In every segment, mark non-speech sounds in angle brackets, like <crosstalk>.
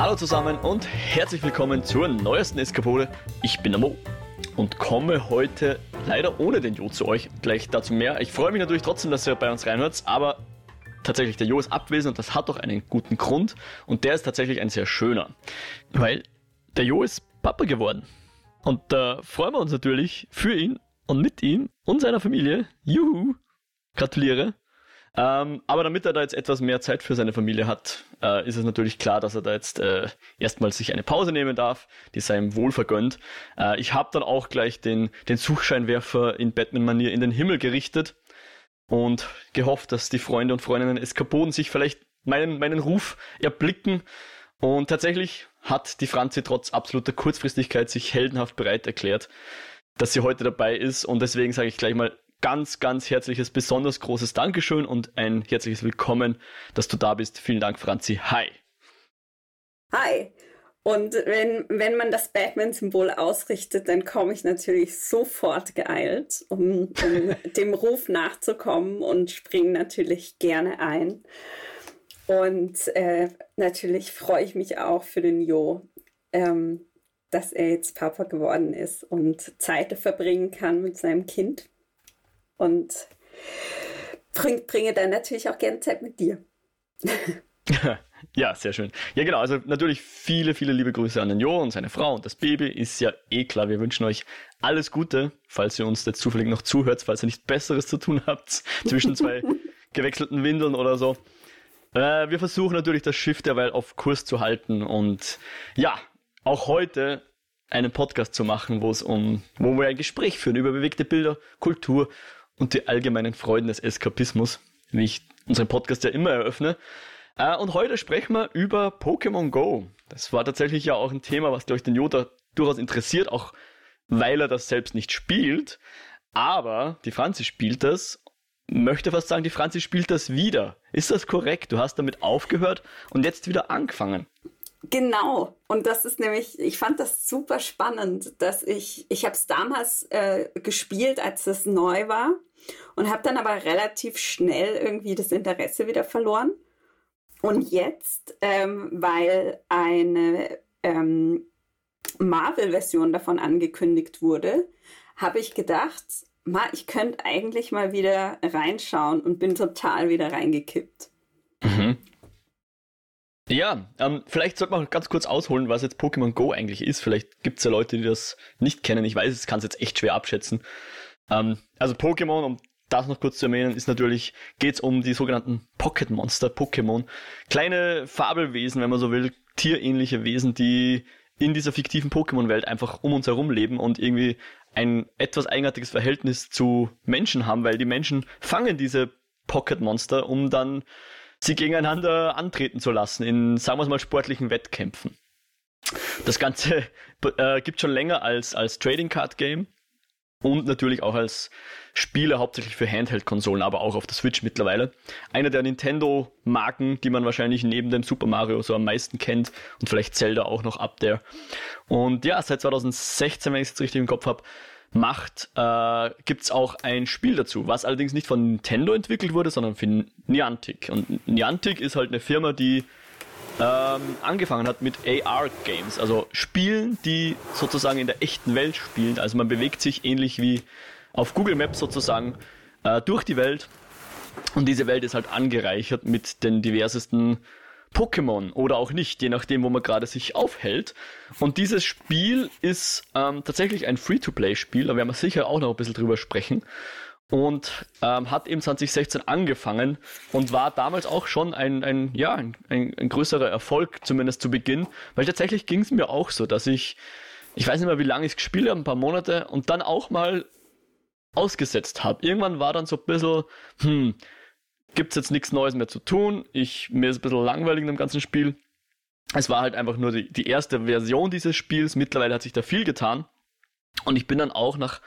Hallo zusammen und herzlich willkommen zur neuesten Eskapode. Ich bin der Mo und komme heute leider ohne den Jo zu euch. Gleich dazu mehr. Ich freue mich natürlich trotzdem, dass ihr bei uns reinhört, aber tatsächlich, der Jo ist abwesend und das hat doch einen guten Grund und der ist tatsächlich ein sehr schöner. Weil der Jo ist Papa geworden. Und da freuen wir uns natürlich für ihn und mit ihm und seiner Familie. Juhu! Gratuliere. Ähm, aber damit er da jetzt etwas mehr Zeit für seine Familie hat, äh, ist es natürlich klar, dass er da jetzt äh, erstmal sich eine Pause nehmen darf, die sei ihm wohl vergönnt. Äh, ich habe dann auch gleich den, den Suchscheinwerfer in Batman-Manier in den Himmel gerichtet und gehofft, dass die Freunde und Freundinnen Eskapoden sich vielleicht meinen, meinen Ruf erblicken. Und tatsächlich hat die Franzi trotz absoluter Kurzfristigkeit sich heldenhaft bereit erklärt, dass sie heute dabei ist. Und deswegen sage ich gleich mal ganz, ganz herzliches, besonders großes Dankeschön und ein herzliches Willkommen, dass du da bist. Vielen Dank, Franzi. Hi. Hi. Und wenn, wenn man das Batman-Symbol ausrichtet, dann komme ich natürlich sofort geeilt, um, um <laughs> dem Ruf nachzukommen und springe natürlich gerne ein. Und äh, natürlich freue ich mich auch für den Jo, ähm, dass er jetzt Papa geworden ist und Zeit verbringen kann mit seinem Kind und bring, bringe dann natürlich auch gerne Zeit mit dir. <laughs> ja, sehr schön. Ja, genau. Also natürlich viele, viele liebe Grüße an den Jo und seine Frau und das Baby. Ist ja eh klar. Wir wünschen euch alles Gute, falls ihr uns jetzt zufällig noch zuhört, falls ihr nichts Besseres zu tun habt <laughs> zwischen zwei <laughs> gewechselten Windeln oder so. Äh, wir versuchen natürlich das Schiff derweil auf Kurs zu halten und ja, auch heute einen Podcast zu machen, wo es um, wo wir ein Gespräch führen über bewegte Bilder, Kultur und die allgemeinen Freuden des Eskapismus, wie ich unseren Podcast ja immer eröffne. Äh, und heute sprechen wir über Pokémon Go. Das war tatsächlich ja auch ein Thema, was, glaube den Yoda durchaus interessiert, auch weil er das selbst nicht spielt. Aber die Franzi spielt das, möchte fast sagen, die Franzi spielt das wieder. Ist das korrekt? Du hast damit aufgehört und jetzt wieder angefangen. Genau. Und das ist nämlich, ich fand das super spannend, dass ich, ich habe es damals äh, gespielt, als es neu war und habe dann aber relativ schnell irgendwie das Interesse wieder verloren. Und jetzt, ähm, weil eine ähm, Marvel-Version davon angekündigt wurde, habe ich gedacht, ma, ich könnte eigentlich mal wieder reinschauen und bin total wieder reingekippt. Mhm. Ja, ähm, vielleicht sollte man ganz kurz ausholen, was jetzt Pokémon Go eigentlich ist. Vielleicht gibt es ja Leute, die das nicht kennen. Ich weiß, es kann es jetzt echt schwer abschätzen. Ähm, also Pokémon, um das noch kurz zu erwähnen, ist natürlich, geht es um die sogenannten Pocket Monster, Pokémon. Kleine Fabelwesen, wenn man so will, tierähnliche Wesen, die in dieser fiktiven Pokémon-Welt einfach um uns herum leben und irgendwie ein etwas eigenartiges Verhältnis zu Menschen haben, weil die Menschen fangen diese Pocket Monster, um dann sie gegeneinander antreten zu lassen in, sagen wir mal, sportlichen Wettkämpfen. Das Ganze <laughs> äh, gibt schon länger als, als Trading Card Game und natürlich auch als Spiele hauptsächlich für Handheld-Konsolen, aber auch auf der Switch mittlerweile. Eine der Nintendo-Marken, die man wahrscheinlich neben dem Super Mario so am meisten kennt und vielleicht Zelda auch noch ab der. Und ja, seit 2016, wenn ich es jetzt richtig im Kopf habe, macht, äh, gibt auch ein Spiel dazu, was allerdings nicht von Nintendo entwickelt wurde, sondern von Niantic. Und Niantic ist halt eine Firma, die ähm, angefangen hat mit AR-Games, also Spielen, die sozusagen in der echten Welt spielen. Also man bewegt sich ähnlich wie auf Google Maps sozusagen äh, durch die Welt. Und diese Welt ist halt angereichert mit den diversesten Pokémon oder auch nicht, je nachdem, wo man gerade sich aufhält. Und dieses Spiel ist ähm, tatsächlich ein Free-to-Play-Spiel, da werden wir sicher auch noch ein bisschen drüber sprechen. Und ähm, hat eben 2016 angefangen und war damals auch schon ein, ein ja, ein, ein, größerer Erfolg, zumindest zu Beginn. Weil tatsächlich ging es mir auch so, dass ich, ich weiß nicht mehr, wie lange ich es gespielt habe, ein paar Monate, und dann auch mal ausgesetzt habe. Irgendwann war dann so ein bisschen, hm, gibt es jetzt nichts Neues mehr zu tun. Ich, mir ist ein bisschen langweilig in dem ganzen Spiel. Es war halt einfach nur die, die erste Version dieses Spiels. Mittlerweile hat sich da viel getan. Und ich bin dann auch nach,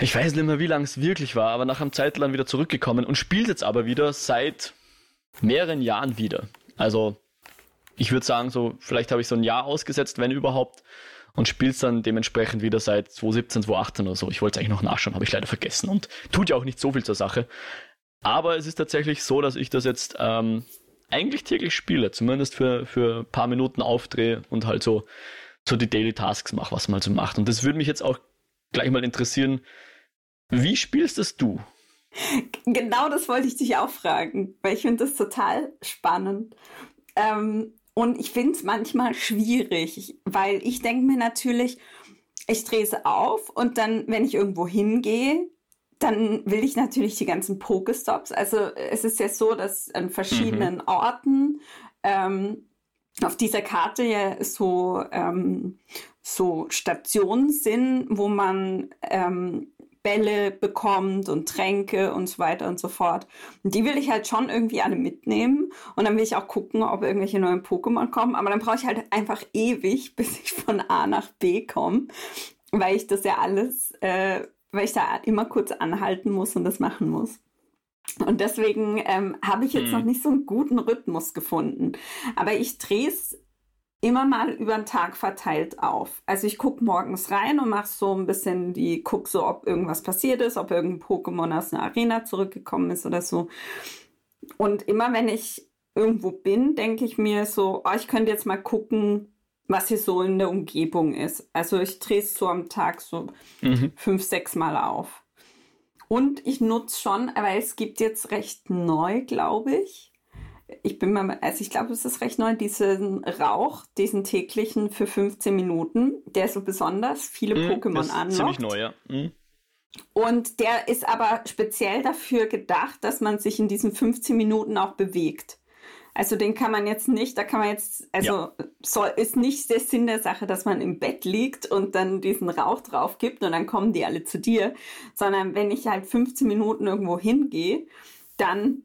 ich weiß nicht mehr, wie lange es wirklich war, aber nach einem Zeitlang wieder zurückgekommen und spiele jetzt aber wieder seit mehreren Jahren wieder. Also, ich würde sagen, so, vielleicht habe ich so ein Jahr ausgesetzt, wenn überhaupt, und spiele es dann dementsprechend wieder seit 2017, 2018 oder so. Ich wollte es eigentlich noch nachschauen, habe ich leider vergessen und tut ja auch nicht so viel zur Sache. Aber es ist tatsächlich so, dass ich das jetzt ähm, eigentlich täglich spiele, zumindest für, für ein paar Minuten aufdrehe und halt so, so die Daily Tasks mache, was man halt so macht. Und das würde mich jetzt auch gleich mal interessieren, wie spielst das du? Genau das wollte ich dich auch fragen, weil ich finde das total spannend. Ähm, und ich finde es manchmal schwierig, weil ich denke mir natürlich, ich drehe es auf und dann, wenn ich irgendwo hingehe, dann will ich natürlich die ganzen Pokestops. Also es ist ja so, dass an verschiedenen mhm. Orten ähm, auf dieser Karte ja so, ähm, so Stationen sind, wo man ähm, Bälle bekommt und Tränke und so weiter und so fort. Und die will ich halt schon irgendwie alle mitnehmen. Und dann will ich auch gucken, ob irgendwelche neuen Pokémon kommen. Aber dann brauche ich halt einfach ewig, <laughs> bis ich von A nach B komme, weil ich das ja alles, äh, weil ich da immer kurz anhalten muss und das machen muss. Und deswegen ähm, habe ich jetzt hm. noch nicht so einen guten Rhythmus gefunden. Aber ich drehe es immer mal über den Tag verteilt auf. Also ich gucke morgens rein und mache so ein bisschen die, guck so, ob irgendwas passiert ist, ob irgendein Pokémon aus einer Arena zurückgekommen ist oder so. Und immer wenn ich irgendwo bin, denke ich mir so, oh, ich könnte jetzt mal gucken, was hier so in der Umgebung ist. Also ich drehe es so am Tag so mhm. fünf, sechs Mal auf. Und ich nutze schon, weil es gibt jetzt recht neu, glaube ich, ich bin mal, also ich glaube, es ist recht neu, diesen Rauch, diesen täglichen für 15 Minuten, der so besonders viele mm, Pokémon anlockt. Ziemlich neu, ja. Mm. Und der ist aber speziell dafür gedacht, dass man sich in diesen 15 Minuten auch bewegt. Also den kann man jetzt nicht, da kann man jetzt, also ja. soll, ist nicht der Sinn der Sache, dass man im Bett liegt und dann diesen Rauch drauf gibt und dann kommen die alle zu dir, sondern wenn ich halt 15 Minuten irgendwo hingehe, dann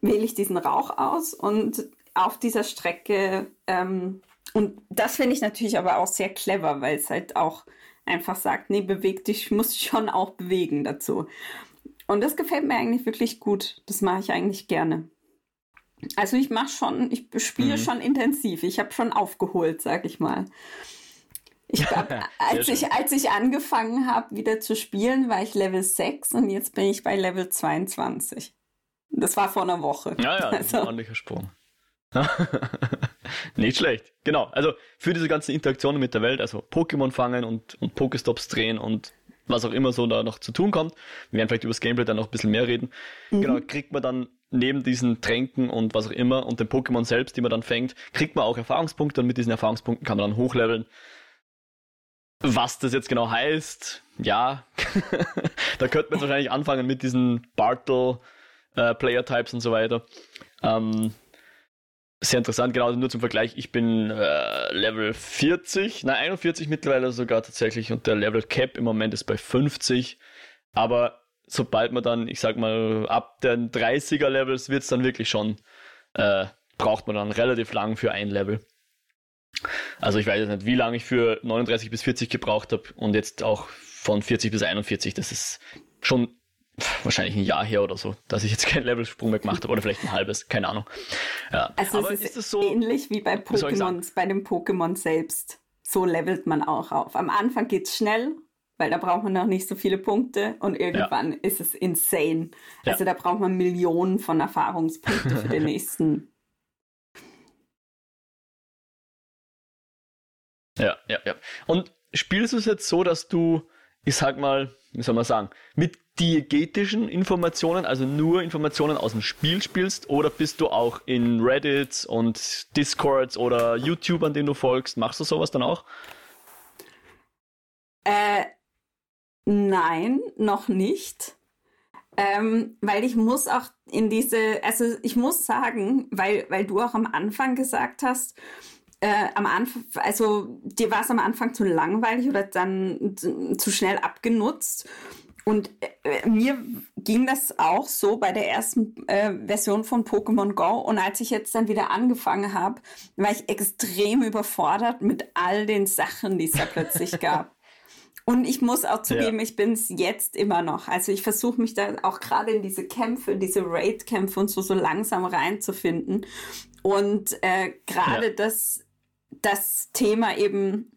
wähle ich diesen Rauch aus und auf dieser Strecke, ähm, und das finde ich natürlich aber auch sehr clever, weil es halt auch einfach sagt, nee, beweg dich, <laughs> muss schon auch bewegen dazu. Und das gefällt mir eigentlich wirklich gut. Das mache ich eigentlich gerne. Also ich mache schon, ich spiele mhm. schon intensiv. Ich habe schon aufgeholt, sag ich mal. Ich glaube, <laughs> als ich, als ich angefangen habe, wieder zu spielen, war ich Level 6 und jetzt bin ich bei Level 22. Das war vor einer Woche. Ja, ja, <laughs> also. ein ordentlicher Sprung. <laughs> Nicht schlecht. Genau. Also für diese ganzen Interaktionen mit der Welt, also Pokémon fangen und, und Pokestops drehen und was auch immer so da noch zu tun kommt. Wir werden vielleicht über das Gameplay dann noch ein bisschen mehr reden. Mhm. Genau, kriegt man dann neben diesen Tränken und was auch immer und den Pokémon selbst, die man dann fängt, kriegt man auch Erfahrungspunkte und mit diesen Erfahrungspunkten kann man dann hochleveln. Was das jetzt genau heißt, ja, <laughs> da könnte man wahrscheinlich anfangen mit diesen Bartle äh, Player Types und so weiter. Ähm, sehr interessant, genau, nur zum Vergleich, ich bin äh, Level 40, nein 41 mittlerweile sogar tatsächlich und der Level Cap im Moment ist bei 50, aber sobald man dann, ich sag mal, ab den 30er Levels wird es dann wirklich schon, äh, braucht man dann relativ lang für ein Level. Also ich weiß jetzt nicht, wie lange ich für 39 bis 40 gebraucht habe und jetzt auch von 40 bis 41, das ist schon wahrscheinlich ein Jahr her oder so, dass ich jetzt keinen Levelsprung mehr gemacht habe oder vielleicht ein halbes, keine Ahnung. Ja. Also Aber es ist, ist so, ähnlich wie bei Pokémon, bei dem Pokémon selbst. So levelt man auch auf. Am Anfang geht es schnell, weil da braucht man noch nicht so viele Punkte und irgendwann ja. ist es insane. Ja. Also da braucht man Millionen von Erfahrungspunkten für den <laughs> nächsten. Ja, ja, ja. Und spielst du es jetzt so, dass du, ich sag mal, wie soll man sagen, mit diegetischen Informationen, also nur Informationen aus dem Spiel spielst, oder bist du auch in Reddits und Discords oder YouTube, an denen du folgst? Machst du sowas dann auch? Äh, nein, noch nicht. Ähm, weil ich muss auch in diese, also ich muss sagen, weil, weil du auch am Anfang gesagt hast, äh, am Anfang, also dir war es am Anfang zu langweilig oder dann zu schnell abgenutzt. Und äh, mir ging das auch so bei der ersten äh, Version von Pokémon Go. Und als ich jetzt dann wieder angefangen habe, war ich extrem überfordert mit all den Sachen, die es da plötzlich gab. Und ich muss auch zugeben, ja. ich bin es jetzt immer noch. Also ich versuche mich da auch gerade in diese Kämpfe, diese Raid-Kämpfe und so, so langsam reinzufinden. Und äh, gerade ja. das, das Thema eben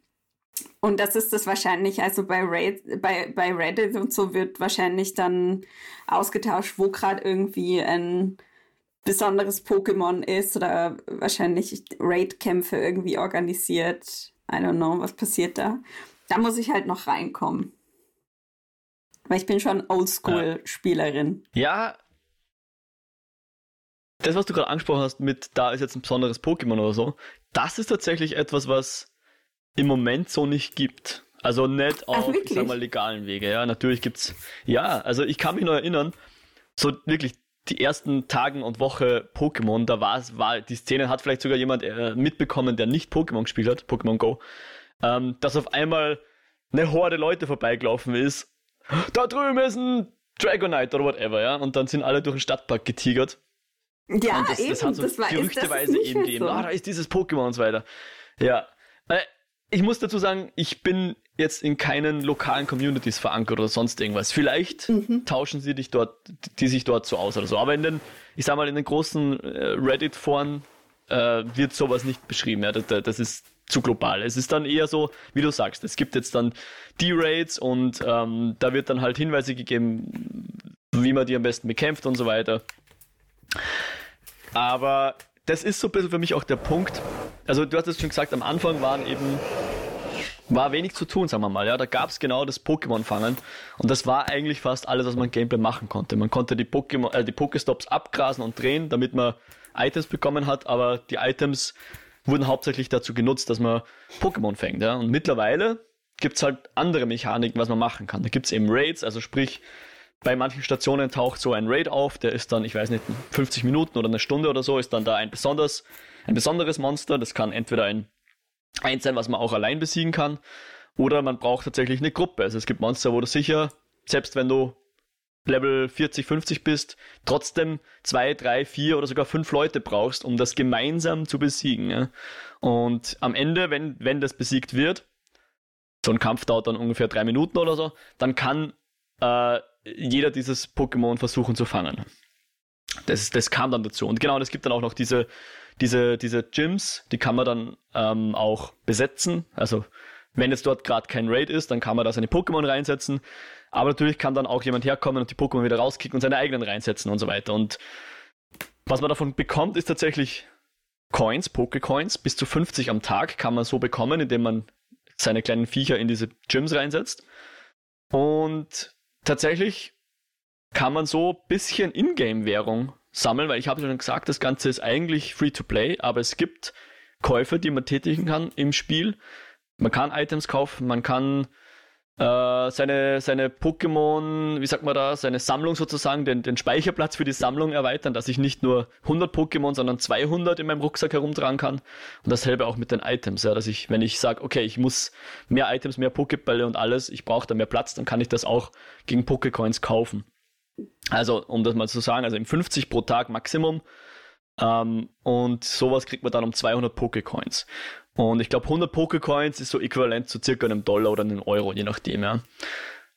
und das ist das wahrscheinlich, also bei, Reddit, bei, bei Reddit und so wird wahrscheinlich dann ausgetauscht, wo gerade irgendwie ein besonderes Pokémon ist oder wahrscheinlich Raid-Kämpfe irgendwie organisiert. I don't know, was passiert da. Da muss ich halt noch reinkommen. Weil ich bin schon Oldschool-Spielerin. Ja. Das, was du gerade angesprochen hast, mit da ist jetzt ein besonderes Pokémon oder so, das ist tatsächlich etwas, was im Moment so nicht gibt. Also nicht auf, Ach, ich sag mal, legalen Wege. Ja, natürlich gibt's. Ja, also ich kann mich noch erinnern, so wirklich die ersten Tagen und Woche Pokémon, da war es, war die Szene, hat vielleicht sogar jemand äh, mitbekommen, der nicht Pokémon gespielt hat, Pokémon Go, ähm, dass auf einmal eine Horde Leute vorbeigelaufen ist. Da drüben ist ein Dragonite oder whatever, ja. Und dann sind alle durch den Stadtpark getigert. Ja, und das, eben, das hat so das war, gerüchteweise eben gegeben. So. Ah, da ist dieses Pokémon und so weiter. Ja. Äh, ich muss dazu sagen, ich bin jetzt in keinen lokalen Communities verankert oder sonst irgendwas. Vielleicht mhm. tauschen sie dich dort, die sich dort so aus oder so. Aber in den, ich sag mal, in den großen äh, Reddit-Foren äh, wird sowas nicht beschrieben. Ja, das, das, ist zu global. Es ist dann eher so, wie du sagst, es gibt jetzt dann die Raids und ähm, da wird dann halt Hinweise gegeben, wie man die am besten bekämpft und so weiter. Aber das ist so ein bisschen für mich auch der Punkt. Also du hast es schon gesagt, am Anfang waren eben war wenig zu tun, sagen wir mal. Ja, da gab es genau das Pokémon-Fangen und das war eigentlich fast alles, was man Gameplay machen konnte. Man konnte die Pokémon, äh, die Pokéstops abgrasen und drehen, damit man Items bekommen hat, aber die Items wurden hauptsächlich dazu genutzt, dass man Pokémon fängt. Ja? Und mittlerweile gibt's halt andere Mechaniken, was man machen kann. Da gibt's eben Raids, also sprich, bei manchen Stationen taucht so ein Raid auf, der ist dann, ich weiß nicht, 50 Minuten oder eine Stunde oder so, ist dann da ein besonders, ein besonderes Monster. Das kann entweder ein eins sein, was man auch allein besiegen kann. Oder man braucht tatsächlich eine Gruppe. Also es gibt Monster, wo du sicher, selbst wenn du Level 40, 50 bist, trotzdem zwei, drei, vier oder sogar fünf Leute brauchst, um das gemeinsam zu besiegen. Ja? Und am Ende, wenn, wenn das besiegt wird, so ein Kampf dauert dann ungefähr drei Minuten oder so, dann kann äh, jeder dieses Pokémon versuchen zu fangen. Das, das kam dann dazu. Und genau, es gibt dann auch noch diese diese, diese Gyms, die kann man dann ähm, auch besetzen. Also wenn jetzt dort gerade kein Raid ist, dann kann man da seine Pokémon reinsetzen. Aber natürlich kann dann auch jemand herkommen und die Pokémon wieder rauskicken und seine eigenen reinsetzen und so weiter. Und was man davon bekommt, ist tatsächlich Coins, Pokécoins. Bis zu 50 am Tag kann man so bekommen, indem man seine kleinen Viecher in diese Gyms reinsetzt. Und tatsächlich kann man so bisschen Ingame-Währung sammeln, weil ich habe schon gesagt, das Ganze ist eigentlich Free-to-Play, aber es gibt Käufe, die man tätigen kann im Spiel. Man kann Items kaufen, man kann äh, seine, seine Pokémon, wie sagt man da, seine Sammlung sozusagen, den, den Speicherplatz für die Sammlung erweitern, dass ich nicht nur 100 Pokémon, sondern 200 in meinem Rucksack herumtragen kann. Und dasselbe auch mit den Items, ja, dass ich, wenn ich sage, okay, ich muss mehr Items, mehr Pokébälle und alles, ich brauche da mehr Platz, dann kann ich das auch gegen Pokécoins kaufen. Also, um das mal zu sagen, also im 50 pro Tag Maximum. Ähm, und sowas kriegt man dann um 200 Pokecoins. Und ich glaube, 100 Pokecoins ist so äquivalent zu circa einem Dollar oder einem Euro, je nachdem, ja.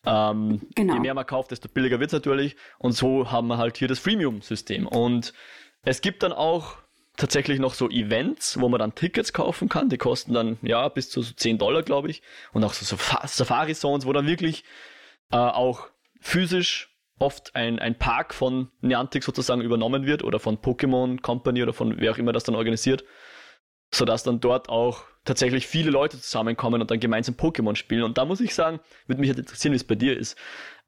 Ähm, genau. Je mehr man kauft, desto billiger wird es natürlich. Und so haben wir halt hier das Freemium-System. Und es gibt dann auch tatsächlich noch so Events, wo man dann Tickets kaufen kann. Die kosten dann, ja, bis zu so 10 Dollar, glaube ich. Und auch so Safari-Zones, wo dann wirklich äh, auch physisch oft ein, ein Park von Niantic sozusagen übernommen wird oder von Pokémon Company oder von wer auch immer das dann organisiert, sodass dann dort auch tatsächlich viele Leute zusammenkommen und dann gemeinsam Pokémon spielen. Und da muss ich sagen, würde mich halt interessieren, wie es bei dir ist.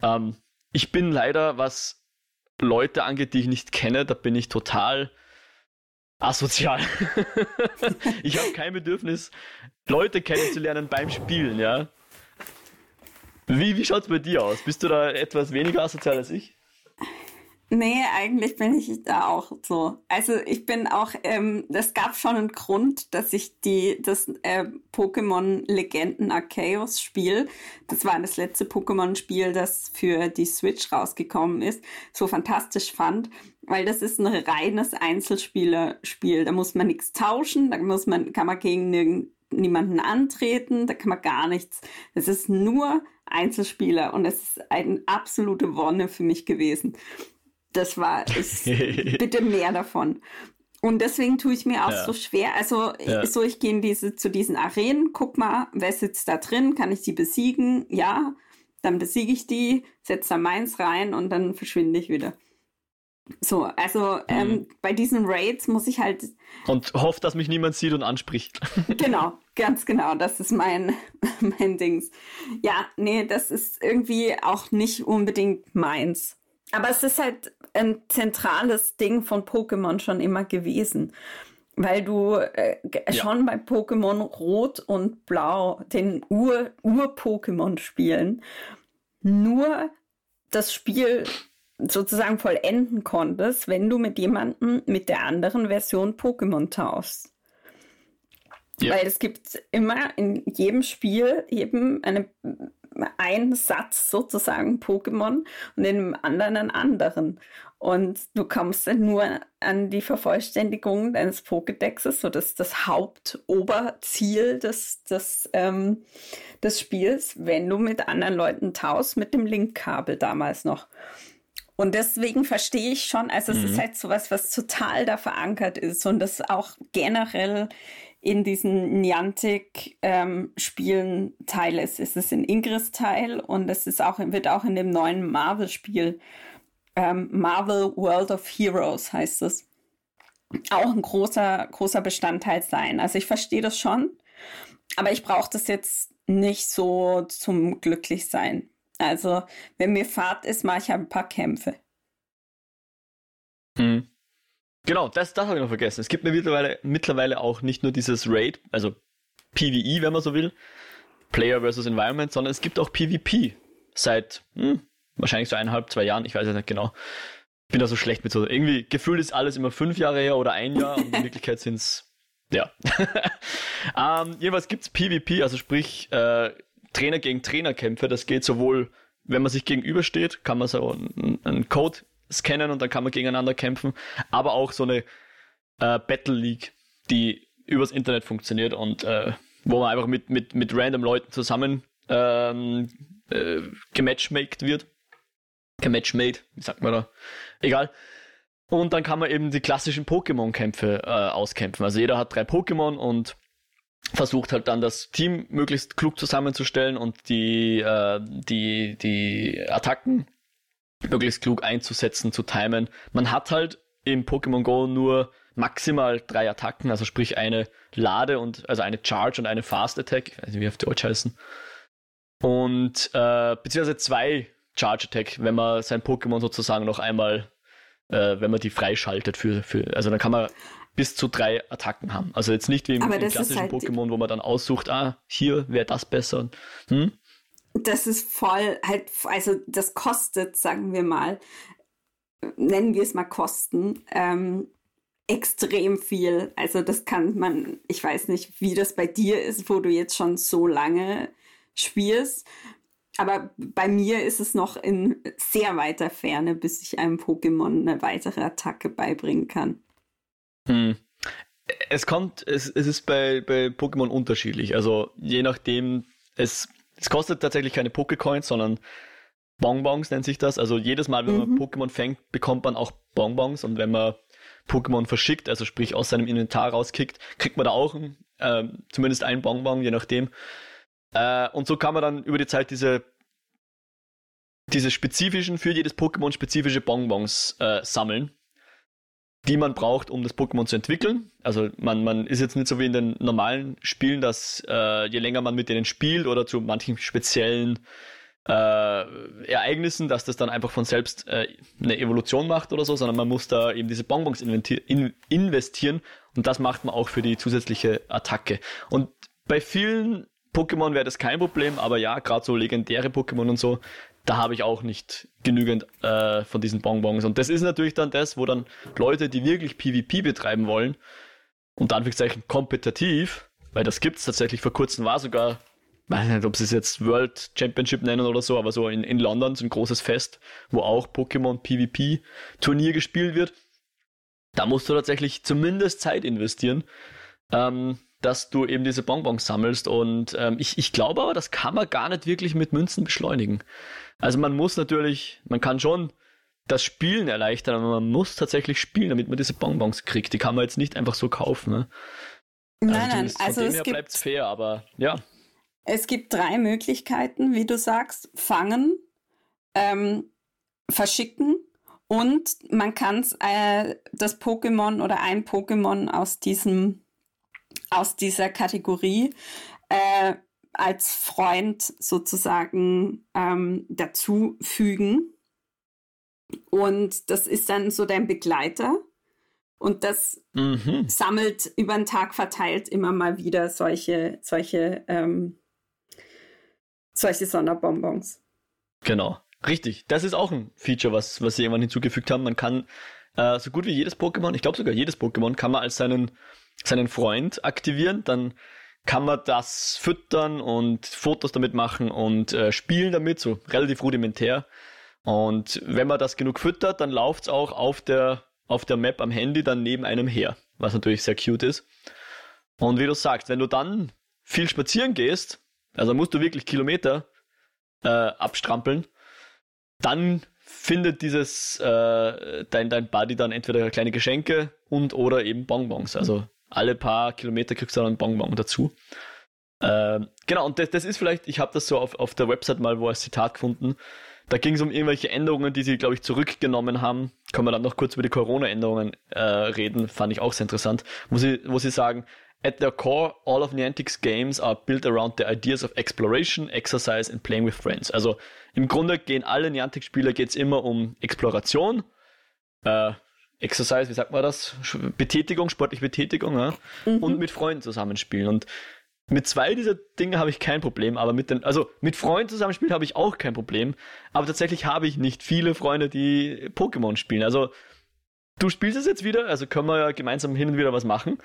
Ähm, ich bin leider, was Leute angeht, die ich nicht kenne, da bin ich total asozial. <laughs> ich habe kein Bedürfnis, Leute kennenzulernen beim Spielen, ja. Wie, wie schaut es bei dir aus? Bist du da etwas weniger asozial als ich? Nee, eigentlich bin ich da auch so. Also ich bin auch, ähm, das gab schon einen Grund, dass ich die, das äh, Pokémon Legenden Arceus Spiel, das war das letzte Pokémon-Spiel, das für die Switch rausgekommen ist, so fantastisch fand, weil das ist ein reines Einzelspieler-Spiel. Da muss man nichts tauschen, da muss man, kann man gegen niemanden antreten, da kann man gar nichts. Es ist nur Einzelspieler und es ist eine absolute Wonne für mich gewesen. Das war, ist, <laughs> bitte mehr davon. Und deswegen tue ich mir auch ja. so schwer. Also ja. so, ich gehe diese, zu diesen Arenen, guck mal, wer sitzt da drin, kann ich sie besiegen? Ja, dann besiege ich die, setze da meins rein und dann verschwinde ich wieder. So, also ähm, mhm. bei diesen Raids muss ich halt. Und hofft, dass mich niemand sieht und anspricht. <laughs> genau, ganz genau. Das ist mein, <laughs> mein Dings. Ja, nee, das ist irgendwie auch nicht unbedingt meins. Aber es ist halt ein zentrales Ding von Pokémon schon immer gewesen. Weil du äh, ja. schon bei Pokémon Rot und Blau, den Ur-Pokémon Ur spielen, nur das Spiel sozusagen vollenden konntest, wenn du mit jemandem mit der anderen Version Pokémon tauschst. Ja. Weil es gibt immer in jedem Spiel eben eine, einen Satz sozusagen Pokémon und in dem anderen einen anderen. Und du kommst dann nur an die Vervollständigung deines Pokédexes, so das das Hauptoberziel des, des, ähm, des Spiels, wenn du mit anderen Leuten tauschst, mit dem Linkkabel damals noch. Und deswegen verstehe ich schon, also es mhm. ist halt sowas, was total da verankert ist und das auch generell in diesen Niantic-Spielen ähm, Teil ist. Es ist in Ingress Teil und es ist auch, wird auch in dem neuen Marvel-Spiel ähm, Marvel World of Heroes heißt es. Auch ein großer, großer Bestandteil sein. Also ich verstehe das schon, aber ich brauche das jetzt nicht so zum Glücklichsein. Also, wenn mir Fahrt ist, mache ich ein paar Kämpfe. Hm. Genau, das, das habe ich noch vergessen. Es gibt mir mittlerweile, mittlerweile auch nicht nur dieses Raid, also PvE, wenn man so will, Player versus Environment, sondern es gibt auch PvP seit hm, wahrscheinlich so eineinhalb, zwei Jahren, ich weiß es nicht genau. Ich bin da so schlecht mit so. Irgendwie gefühlt ist alles immer fünf Jahre her oder ein Jahr und in Wirklichkeit sind es, ja. <laughs> ähm, jedenfalls gibt es PvP, also sprich äh, Trainer gegen Trainerkämpfe. Das geht sowohl, wenn man sich gegenübersteht, kann man so einen, einen Code scannen und dann kann man gegeneinander kämpfen, aber auch so eine äh, Battle League, die übers Internet funktioniert und äh, wo man einfach mit, mit, mit random Leuten zusammen ähm, äh, gematchmaked wird. Gematchmade, wie sagt man da? Egal. Und dann kann man eben die klassischen Pokémon-Kämpfe äh, auskämpfen. Also jeder hat drei Pokémon und versucht halt dann das Team möglichst klug zusammenzustellen und die, äh, die, die Attacken möglichst klug einzusetzen, zu timen. Man hat halt im Pokémon Go nur maximal drei Attacken, also sprich eine Lade und also eine Charge und eine Fast Attack, ich weiß nicht, wie auf Deutsch heißen. Und äh, beziehungsweise zwei Charge Attack, wenn man sein Pokémon sozusagen noch einmal, äh, wenn man die freischaltet für, für, also dann kann man bis zu drei Attacken haben. Also jetzt nicht wie im, im klassischen halt Pokémon, wo man dann aussucht, ah, hier wäre das besser. Hm? Das ist voll, halt, also das kostet, sagen wir mal, nennen wir es mal Kosten, ähm, extrem viel. Also das kann man, ich weiß nicht, wie das bei dir ist, wo du jetzt schon so lange spielst. Aber bei mir ist es noch in sehr weiter Ferne, bis ich einem Pokémon eine weitere Attacke beibringen kann. Hm. Es kommt, es, es ist bei, bei Pokémon unterschiedlich. Also je nachdem, es, es kostet tatsächlich keine Pokécoins, sondern Bonbons nennt sich das. Also jedes Mal, wenn mhm. man Pokémon fängt, bekommt man auch Bonbons und wenn man Pokémon verschickt, also sprich aus seinem Inventar rauskickt, kriegt man da auch äh, zumindest ein Bonbon, je nachdem. Äh, und so kann man dann über die Zeit diese diese spezifischen, für jedes Pokémon spezifische Bonbons äh, sammeln die man braucht, um das Pokémon zu entwickeln. Also man, man ist jetzt nicht so wie in den normalen Spielen, dass äh, je länger man mit denen spielt oder zu manchen speziellen äh, Ereignissen, dass das dann einfach von selbst äh, eine Evolution macht oder so, sondern man muss da eben diese Bonbons in investieren und das macht man auch für die zusätzliche Attacke. Und bei vielen Pokémon wäre das kein Problem, aber ja, gerade so legendäre Pokémon und so, da habe ich auch nicht genügend äh, von diesen Bonbons. Und das ist natürlich dann das, wo dann Leute, die wirklich PvP betreiben wollen, und Anführungszeichen kompetitiv, weil das gibt es tatsächlich vor kurzem war sogar, weiß nicht, ob sie es jetzt World Championship nennen oder so, aber so in, in London so ein großes Fest, wo auch Pokémon PvP Turnier gespielt wird. Da musst du tatsächlich zumindest Zeit investieren. Ähm, dass du eben diese Bonbons sammelst. Und ähm, ich, ich glaube aber, das kann man gar nicht wirklich mit Münzen beschleunigen. Also man muss natürlich, man kann schon das Spielen erleichtern, aber man muss tatsächlich spielen, damit man diese Bonbons kriegt. Die kann man jetzt nicht einfach so kaufen. Ne? Nein, also nein, also es gibt fair, aber ja. Es gibt drei Möglichkeiten, wie du sagst: fangen, ähm, verschicken Und man kann äh, das Pokémon oder ein Pokémon aus diesem aus dieser Kategorie äh, als Freund sozusagen ähm, dazufügen. Und das ist dann so dein Begleiter. Und das mhm. sammelt über den Tag verteilt immer mal wieder solche, solche, ähm, solche Sonderbonbons. Genau. Richtig. Das ist auch ein Feature, was, was sie irgendwann hinzugefügt haben. Man kann äh, so gut wie jedes Pokémon, ich glaube sogar jedes Pokémon, kann man als seinen, seinen Freund aktivieren. Dann kann man das füttern und Fotos damit machen und äh, spielen damit, so relativ rudimentär. Und wenn man das genug füttert, dann läuft es auch auf der, auf der Map am Handy dann neben einem her, was natürlich sehr cute ist. Und wie du sagst, wenn du dann viel spazieren gehst, also musst du wirklich Kilometer äh, abstrampeln, dann findet dieses äh, dein, dein Buddy dann entweder kleine Geschenke und oder eben Bonbons. Also alle paar Kilometer kriegst du dann einen Bonbon dazu. Äh, genau, und das, das ist vielleicht, ich habe das so auf, auf der Website mal wo als Zitat gefunden. Da ging es um irgendwelche Änderungen, die sie, glaube ich, zurückgenommen haben. Können wir dann noch kurz über die Corona-Änderungen äh, reden, fand ich auch sehr interessant. Wo sie, wo sie sagen, At their core, all of Niantic's games are built around the ideas of exploration, exercise and playing with friends. Also im Grunde gehen alle Niantic-Spieler geht's immer um Exploration, äh, Exercise, wie sagt man das? Betätigung, sportliche Betätigung, ja? Mhm. und mit Freunden zusammenspielen. Und mit zwei dieser Dinge habe ich kein Problem, aber mit den, also mit Freunden zusammenspielen habe ich auch kein Problem. Aber tatsächlich habe ich nicht viele Freunde, die Pokémon spielen. Also du spielst es jetzt wieder, also können wir ja gemeinsam hin und wieder was machen.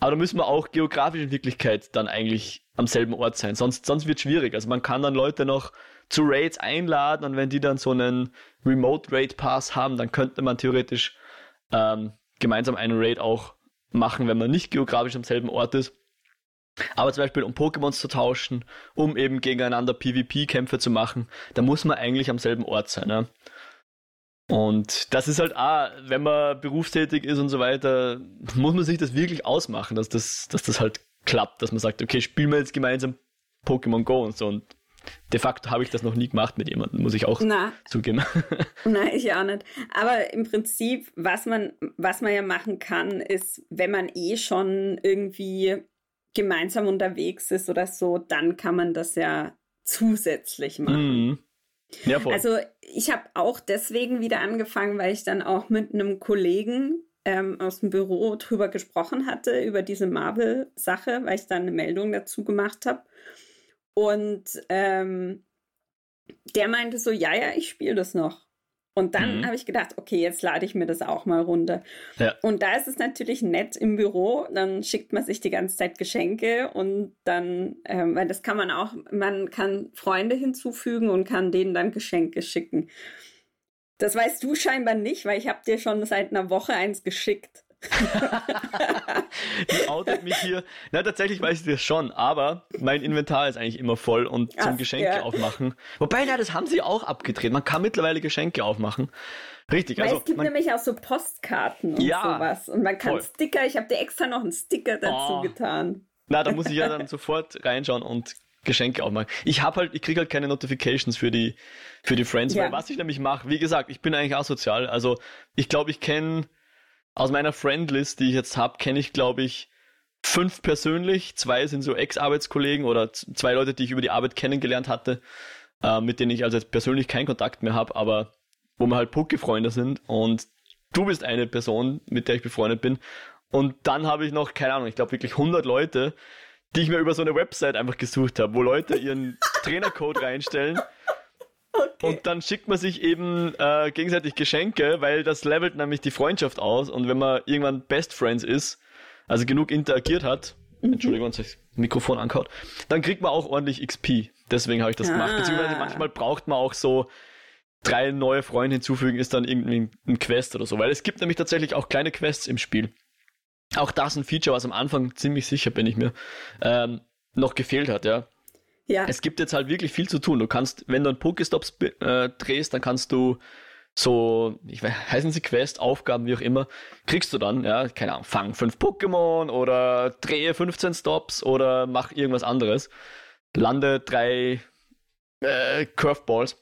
Aber da müssen wir auch geografisch in Wirklichkeit dann eigentlich am selben Ort sein. Sonst, sonst wird es schwierig. Also man kann dann Leute noch zu Raids einladen und wenn die dann so einen Remote Raid Pass haben, dann könnte man theoretisch ähm, gemeinsam einen Raid auch machen, wenn man nicht geografisch am selben Ort ist. Aber zum Beispiel, um Pokémons zu tauschen, um eben gegeneinander PvP-Kämpfe zu machen, da muss man eigentlich am selben Ort sein. Ne? Und das ist halt auch, wenn man berufstätig ist und so weiter, muss man sich das wirklich ausmachen, dass das, dass das halt klappt, dass man sagt, okay, spielen wir jetzt gemeinsam Pokémon Go und so. Und de facto habe ich das noch nie gemacht mit jemandem, muss ich auch Na. zugeben. <laughs> Nein, ich auch nicht. Aber im Prinzip, was man, was man ja machen kann, ist, wenn man eh schon irgendwie gemeinsam unterwegs ist oder so, dann kann man das ja zusätzlich machen. Mhm. Ja, voll. Also ich habe auch deswegen wieder angefangen, weil ich dann auch mit einem Kollegen ähm, aus dem Büro drüber gesprochen hatte, über diese Marvel-Sache, weil ich dann eine Meldung dazu gemacht habe. Und ähm, der meinte so, ja, ja, ich spiele das noch. Und dann mhm. habe ich gedacht, okay, jetzt lade ich mir das auch mal runter. Ja. Und da ist es natürlich nett im Büro, dann schickt man sich die ganze Zeit Geschenke und dann, ähm, weil das kann man auch, man kann Freunde hinzufügen und kann denen dann Geschenke schicken. Das weißt du scheinbar nicht, weil ich habe dir schon seit einer Woche eins geschickt. <laughs> die outet mich hier. Na, tatsächlich weiß ich das schon, aber mein Inventar ist eigentlich immer voll und zum Ach, Geschenke ja. aufmachen. Wobei, ja, das haben sie auch abgedreht. Man kann mittlerweile Geschenke aufmachen. Richtig. Weil also, es gibt man, nämlich auch so Postkarten und ja, sowas. Und man kann voll. Sticker, ich habe dir extra noch einen Sticker dazu oh. getan. Na, da muss ich ja dann sofort reinschauen und Geschenke aufmachen. Ich habe halt, ich kriege halt keine Notifications für die, für die Friends, ja. weil was ich nämlich mache, wie gesagt, ich bin eigentlich asozial. Also ich glaube, ich kenne aus meiner Friendlist, die ich jetzt habe, kenne ich, glaube ich, fünf persönlich. Zwei sind so Ex-Arbeitskollegen oder zwei Leute, die ich über die Arbeit kennengelernt hatte, äh, mit denen ich also jetzt persönlich keinen Kontakt mehr habe, aber wo wir halt Poke-Freunde sind. Und du bist eine Person, mit der ich befreundet bin. Und dann habe ich noch, keine Ahnung, ich glaube wirklich 100 Leute, die ich mir über so eine Website einfach gesucht habe, wo Leute ihren <laughs> Trainercode reinstellen Okay. Und dann schickt man sich eben äh, gegenseitig Geschenke, weil das levelt nämlich die Freundschaft aus. Und wenn man irgendwann Best Friends ist, also genug interagiert hat, mhm. Entschuldigung, wenn sich das Mikrofon ankaut, dann kriegt man auch ordentlich XP. Deswegen habe ich das ah. gemacht. Beziehungsweise manchmal braucht man auch so drei neue Freunde hinzufügen, ist dann irgendwie ein Quest oder so. Weil es gibt nämlich tatsächlich auch kleine Quests im Spiel. Auch das ein Feature, was am Anfang ziemlich sicher bin ich mir, ähm, noch gefehlt hat, ja. Ja. Es gibt jetzt halt wirklich viel zu tun. Du kannst, wenn du einen Pokestops äh, drehst, dann kannst du so, ich weiß, heißen sie Quest, Aufgaben, wie auch immer, kriegst du dann, ja, keine Ahnung, fang fünf Pokémon oder drehe 15 Stops oder mach irgendwas anderes. Lande drei äh, Curveballs.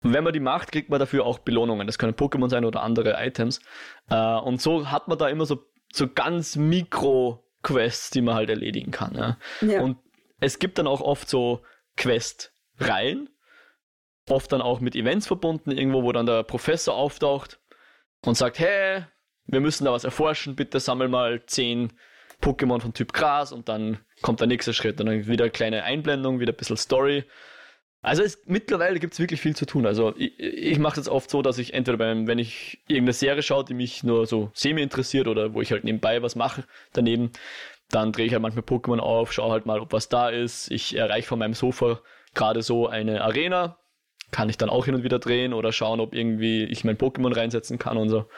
wenn man die macht, kriegt man dafür auch Belohnungen. Das können Pokémon sein oder andere Items. Äh, und so hat man da immer so, so ganz Mikro-Quests, die man halt erledigen kann. Ja? ja. Und es gibt dann auch oft so Quest-Reihen, oft dann auch mit Events verbunden, irgendwo, wo dann der Professor auftaucht und sagt, hey, wir müssen da was erforschen, bitte sammel mal zehn Pokémon von Typ Gras und dann kommt der nächste Schritt und dann wieder eine kleine Einblendung, wieder ein bisschen Story. Also es, mittlerweile gibt es wirklich viel zu tun. Also ich, ich mache das oft so, dass ich entweder beim, wenn ich irgendeine Serie schaue, die mich nur so semi interessiert oder wo ich halt nebenbei was mache daneben, dann drehe ich halt manchmal Pokémon auf, schaue halt mal, ob was da ist. Ich erreiche von meinem Sofa gerade so eine Arena, kann ich dann auch hin und wieder drehen oder schauen, ob irgendwie ich mein Pokémon reinsetzen kann und so.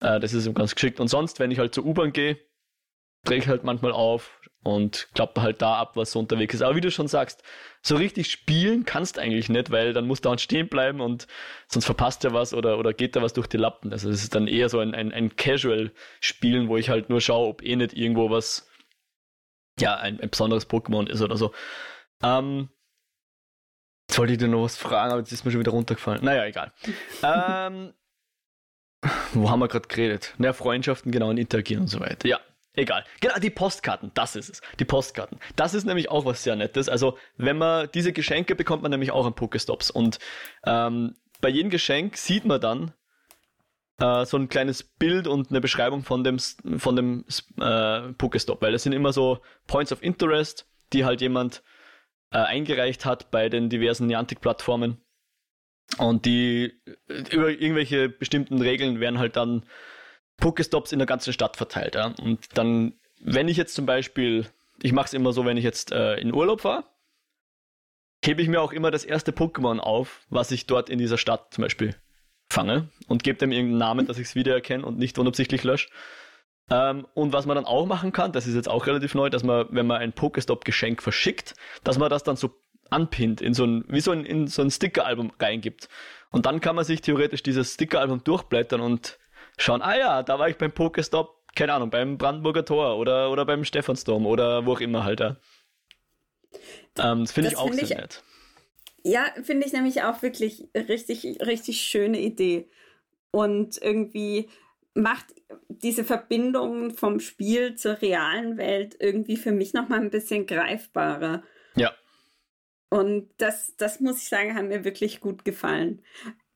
Äh, das ist ganz geschickt. Und sonst, wenn ich halt zur U-Bahn gehe, drehe ich halt manchmal auf und klappe halt da ab, was so unterwegs ist. Aber wie du schon sagst, so richtig spielen kannst eigentlich nicht, weil dann musst du auch stehen bleiben und sonst verpasst er was oder, oder geht da was durch die Lappen. Also es ist dann eher so ein, ein, ein Casual-Spielen, wo ich halt nur schaue, ob eh nicht irgendwo was, ja, ein, ein besonderes Pokémon ist oder so. Ähm, jetzt wollte ich dir noch was fragen, aber jetzt ist mir schon wieder runtergefallen. Naja, egal. <laughs> ähm, wo haben wir gerade geredet? Naja, Freundschaften, genau, und interagieren und so weiter. Ja, Egal. Genau, die Postkarten, das ist es. Die Postkarten. Das ist nämlich auch was sehr Nettes. Also, wenn man diese Geschenke bekommt man nämlich auch an Pokestops. Und ähm, bei jedem Geschenk sieht man dann äh, so ein kleines Bild und eine Beschreibung von dem, von dem äh, Pokestop. Weil das sind immer so Points of Interest, die halt jemand äh, eingereicht hat bei den diversen Niantic-Plattformen. Und die äh, über irgendwelche bestimmten Regeln werden halt dann Pokestops in der ganzen Stadt verteilt. Ja? Und dann, wenn ich jetzt zum Beispiel, ich mache es immer so, wenn ich jetzt äh, in Urlaub fahre, hebe ich mir auch immer das erste Pokémon auf, was ich dort in dieser Stadt zum Beispiel fange und gebe dem irgendeinen Namen, dass ich es wiedererkenne und nicht unabsichtlich lösche. Ähm, und was man dann auch machen kann, das ist jetzt auch relativ neu, dass man, wenn man ein Pokestop-Geschenk verschickt, dass man das dann so anpinnt, in so ein, wie so ein, in so ein Sticker-Album reingibt. Und dann kann man sich theoretisch dieses Sticker-Album durchblättern und schauen, ah ja, da war ich beim Pokestop, keine Ahnung, beim Brandenburger Tor oder, oder beim Stephansdom oder wo auch immer halt. Ja. Ähm, das finde ich auch find sehr ich, nett. Ja, finde ich nämlich auch wirklich richtig, richtig schöne Idee. Und irgendwie macht diese Verbindung vom Spiel zur realen Welt irgendwie für mich nochmal ein bisschen greifbarer. Ja. Und das, das muss ich sagen, hat mir wirklich gut gefallen.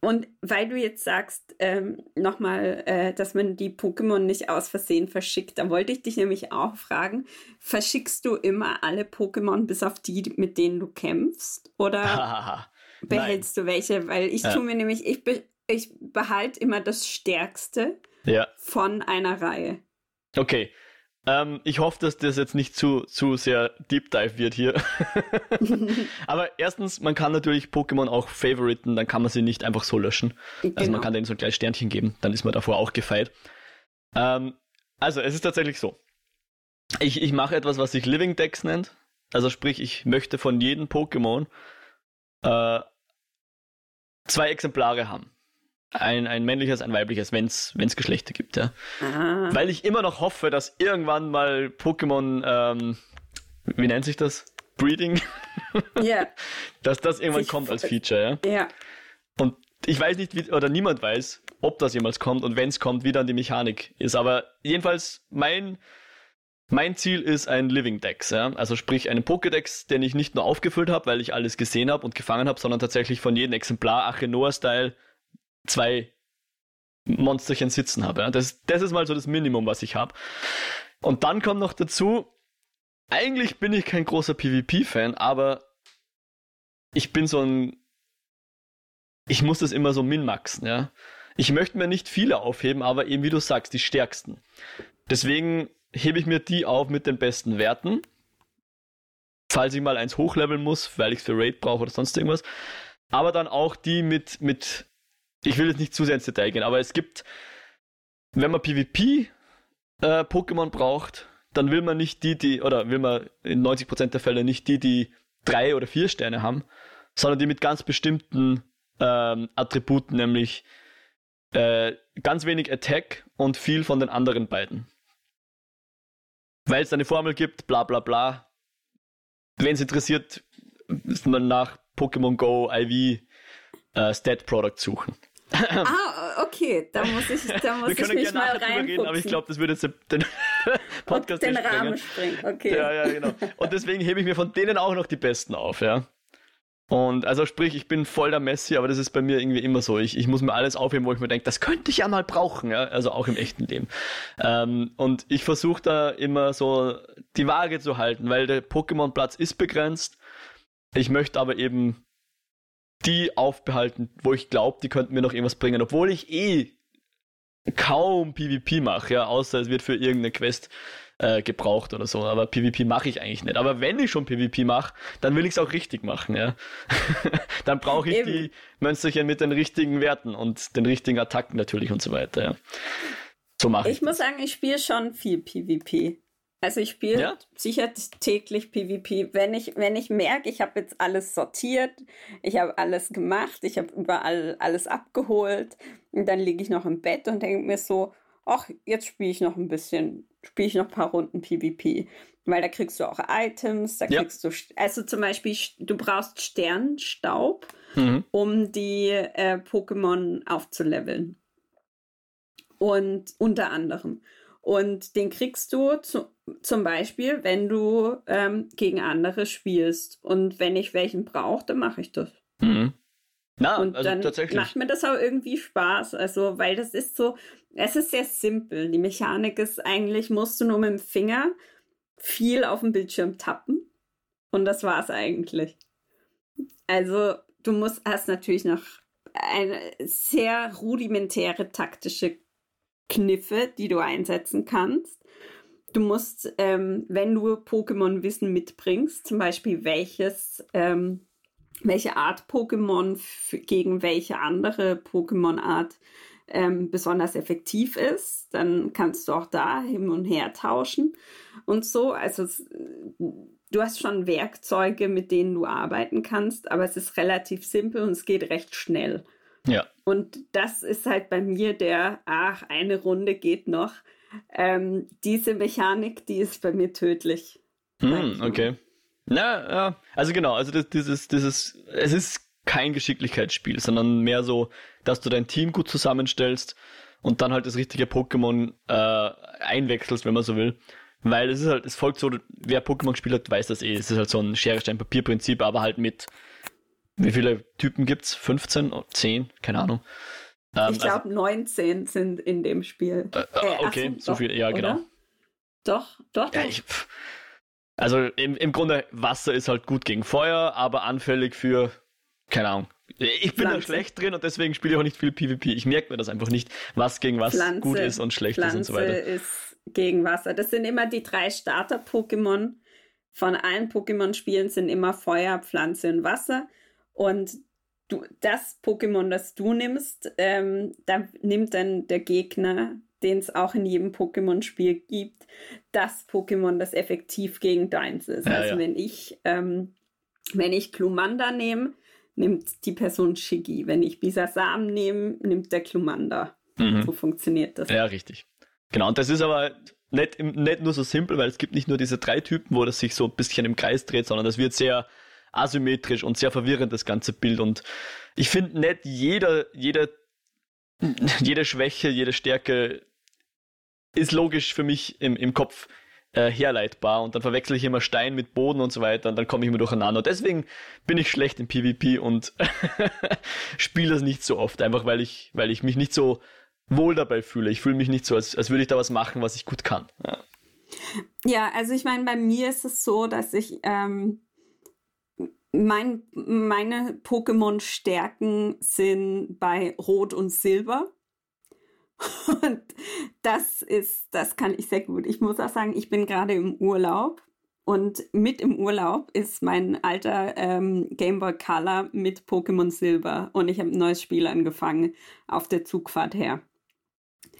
Und weil du jetzt sagst, ähm, nochmal, äh, dass man die Pokémon nicht aus Versehen verschickt, da wollte ich dich nämlich auch fragen, verschickst du immer alle Pokémon bis auf die, mit denen du kämpfst? Oder <laughs> behältst du welche? Weil ich ja. tue mir nämlich, ich, be ich behalte immer das Stärkste ja. von einer Reihe. Okay, ähm, ich hoffe, dass das jetzt nicht zu, zu sehr Deep Dive wird hier. <laughs> Aber erstens, man kann natürlich Pokémon auch favoriten, dann kann man sie nicht einfach so löschen. Genau. Also man genau. kann denen so ein kleines Sternchen geben, dann ist man davor auch gefeit. Ähm, also, es ist tatsächlich so. Ich, ich mache etwas, was sich Living Decks nennt. Also sprich, ich möchte von jedem Pokémon äh, zwei Exemplare haben ein, ein männliches, ein weibliches, wenn es Geschlechter gibt. Ja. Ah. Weil ich immer noch hoffe, dass irgendwann mal Pokémon, ähm, wie nennt sich das? Breeding? Ja. <laughs> dass das irgendwann Sich kommt als Feature. Ja. ja. Und ich weiß nicht, wie, oder niemand weiß, ob das jemals kommt und wenn es kommt, wie dann die Mechanik ist. Aber jedenfalls, mein, mein Ziel ist ein Living Dex, ja? also sprich einen Pokédex, den ich nicht nur aufgefüllt habe, weil ich alles gesehen habe und gefangen habe, sondern tatsächlich von jedem Exemplar Achenoa-Style zwei Monsterchen sitzen habe. Das, das ist mal so das Minimum, was ich habe. Und dann kommt noch dazu, eigentlich bin ich kein großer PvP-Fan, aber ich bin so ein. Ich muss das immer so minmaxen, ja. Ich möchte mir nicht viele aufheben, aber eben wie du sagst, die stärksten. Deswegen hebe ich mir die auf mit den besten Werten. Falls ich mal eins hochleveln muss, weil ich es für Raid brauche oder sonst irgendwas. Aber dann auch die mit, mit ich will jetzt nicht zu sehr ins Detail gehen, aber es gibt, wenn man PvP äh, braucht, dann will man nicht die, die, oder will man in 90% der Fälle nicht die, die drei oder vier Sterne haben, sondern die mit ganz bestimmten ähm, Attributen, nämlich äh, ganz wenig Attack und viel von den anderen beiden. Weil es eine Formel gibt, bla bla bla. Wenn es interessiert, ist man nach Pokémon Go, IV äh, Stat-Product suchen. Ah, okay, da muss ich, da muss ich mich mal reinfuchsen. aber ich glaube, das würde jetzt den <laughs> Podcast den Rahmen sprengen. Okay. Ja, ja, genau. Und deswegen hebe ich mir von denen auch noch die besten auf, ja. Und also sprich, ich bin voll der Messi, aber das ist bei mir irgendwie immer so. Ich, ich muss mir alles aufheben, wo ich mir denke, das könnte ich ja mal brauchen, ja? also auch im echten Leben. Ähm, und ich versuche da immer so die Waage zu halten, weil der Pokémon-Platz ist begrenzt. Ich möchte aber eben die aufbehalten, wo ich glaube, die könnten mir noch irgendwas bringen, obwohl ich eh kaum PvP mache, ja, außer es wird für irgendeine Quest äh, gebraucht oder so. Aber PvP mache ich eigentlich nicht. Aber wenn ich schon PvP mache, dann will ich es auch richtig machen, ja. <laughs> dann brauche ich Eben. die Mönsterchen mit den richtigen Werten und den richtigen Attacken natürlich und so weiter, ja. So mache ich. Ich muss sagen, ich spiele schon viel PvP. Also ich spiele ja? sicher täglich PvP. Wenn ich, wenn ich merke, ich habe jetzt alles sortiert, ich habe alles gemacht, ich habe überall alles abgeholt und dann liege ich noch im Bett und denke mir so, ach, jetzt spiele ich noch ein bisschen, spiele ich noch ein paar Runden PvP. Weil da kriegst du auch Items, da kriegst ja. du, also zum Beispiel, du brauchst Sternstaub, mhm. um die äh, Pokémon aufzuleveln. Und unter anderem. Und den kriegst du zu, zum Beispiel, wenn du ähm, gegen andere spielst. Und wenn ich welchen brauche, dann mache ich das. Mhm. Na, und also dann tatsächlich. macht mir das auch irgendwie Spaß. Also, weil das ist so, es ist sehr simpel. Die Mechanik ist eigentlich, musst du nur mit dem Finger viel auf dem Bildschirm tappen. Und das war es eigentlich. Also, du musst, hast natürlich noch eine sehr rudimentäre taktische Kniffe, die du einsetzen kannst. Du musst, ähm, wenn du Pokémon-Wissen mitbringst, zum Beispiel welches, ähm, welche Art Pokémon gegen welche andere Pokémon-Art ähm, besonders effektiv ist, dann kannst du auch da hin und her tauschen und so. Also es, du hast schon Werkzeuge, mit denen du arbeiten kannst, aber es ist relativ simpel und es geht recht schnell. Ja. Und das ist halt bei mir der, ach, eine Runde geht noch. Ähm, diese Mechanik, die ist bei mir tödlich. Hm, okay. Na, ja. Also genau, also das, dieses, dieses, es ist kein Geschicklichkeitsspiel, sondern mehr so, dass du dein Team gut zusammenstellst und dann halt das richtige Pokémon äh, einwechselst, wenn man so will. Weil es ist halt, es folgt so, wer Pokémon gespielt hat, weiß das eh. Es ist halt so ein Schere, Stein, Papier-Prinzip, aber halt mit, wie viele Typen gibt's? 15? 10? Keine Ahnung. Ähm, ich glaube, also, 19 sind in dem Spiel. Äh, äh, okay, so, viel, ja, genau. Oder? Doch, doch, doch. Ja, ich, also im, im Grunde, Wasser ist halt gut gegen Feuer, aber anfällig für, keine Ahnung. Ich bin Pflanze. da schlecht drin und deswegen spiele ich auch nicht viel PvP. Ich merke mir das einfach nicht, was gegen was Pflanze, gut ist und schlecht Pflanze ist und so weiter. ist gegen Wasser. Das sind immer die drei Starter-Pokémon. Von allen Pokémon-Spielen sind immer Feuer, Pflanze und Wasser. Und du, das Pokémon, das du nimmst, ähm, da nimmt dann der Gegner, den es auch in jedem Pokémon-Spiel gibt, das Pokémon, das effektiv gegen deins ist. Ja, also ja. wenn ich, ähm, wenn ich Klumanda nehme, nimmt die Person Shiggy. Wenn ich Bisasam nehme, nimmt der Klumanda. Mhm. So funktioniert das. Ja, richtig. Genau, und das ist aber nicht, nicht nur so simpel, weil es gibt nicht nur diese drei Typen, wo das sich so ein bisschen im Kreis dreht, sondern das wird sehr asymmetrisch und sehr verwirrend, das ganze Bild. Und ich finde nicht jeder, jede, jede Schwäche, jede Stärke ist logisch für mich im, im Kopf äh, herleitbar und dann verwechsel ich immer Stein mit Boden und so weiter und dann komme ich immer durcheinander. Deswegen bin ich schlecht im PvP und <laughs> spiele das nicht so oft, einfach weil ich, weil ich mich nicht so wohl dabei fühle. Ich fühle mich nicht so, als, als würde ich da was machen, was ich gut kann. Ja, ja also ich meine, bei mir ist es so, dass ich ähm, mein, meine Pokémon-Stärken sind bei Rot und Silber. <laughs> Und das ist, das kann ich sehr gut. Ich muss auch sagen, ich bin gerade im Urlaub und mit im Urlaub ist mein alter ähm, Game Boy Color mit Pokémon Silber und ich habe ein neues Spiel angefangen auf der Zugfahrt her.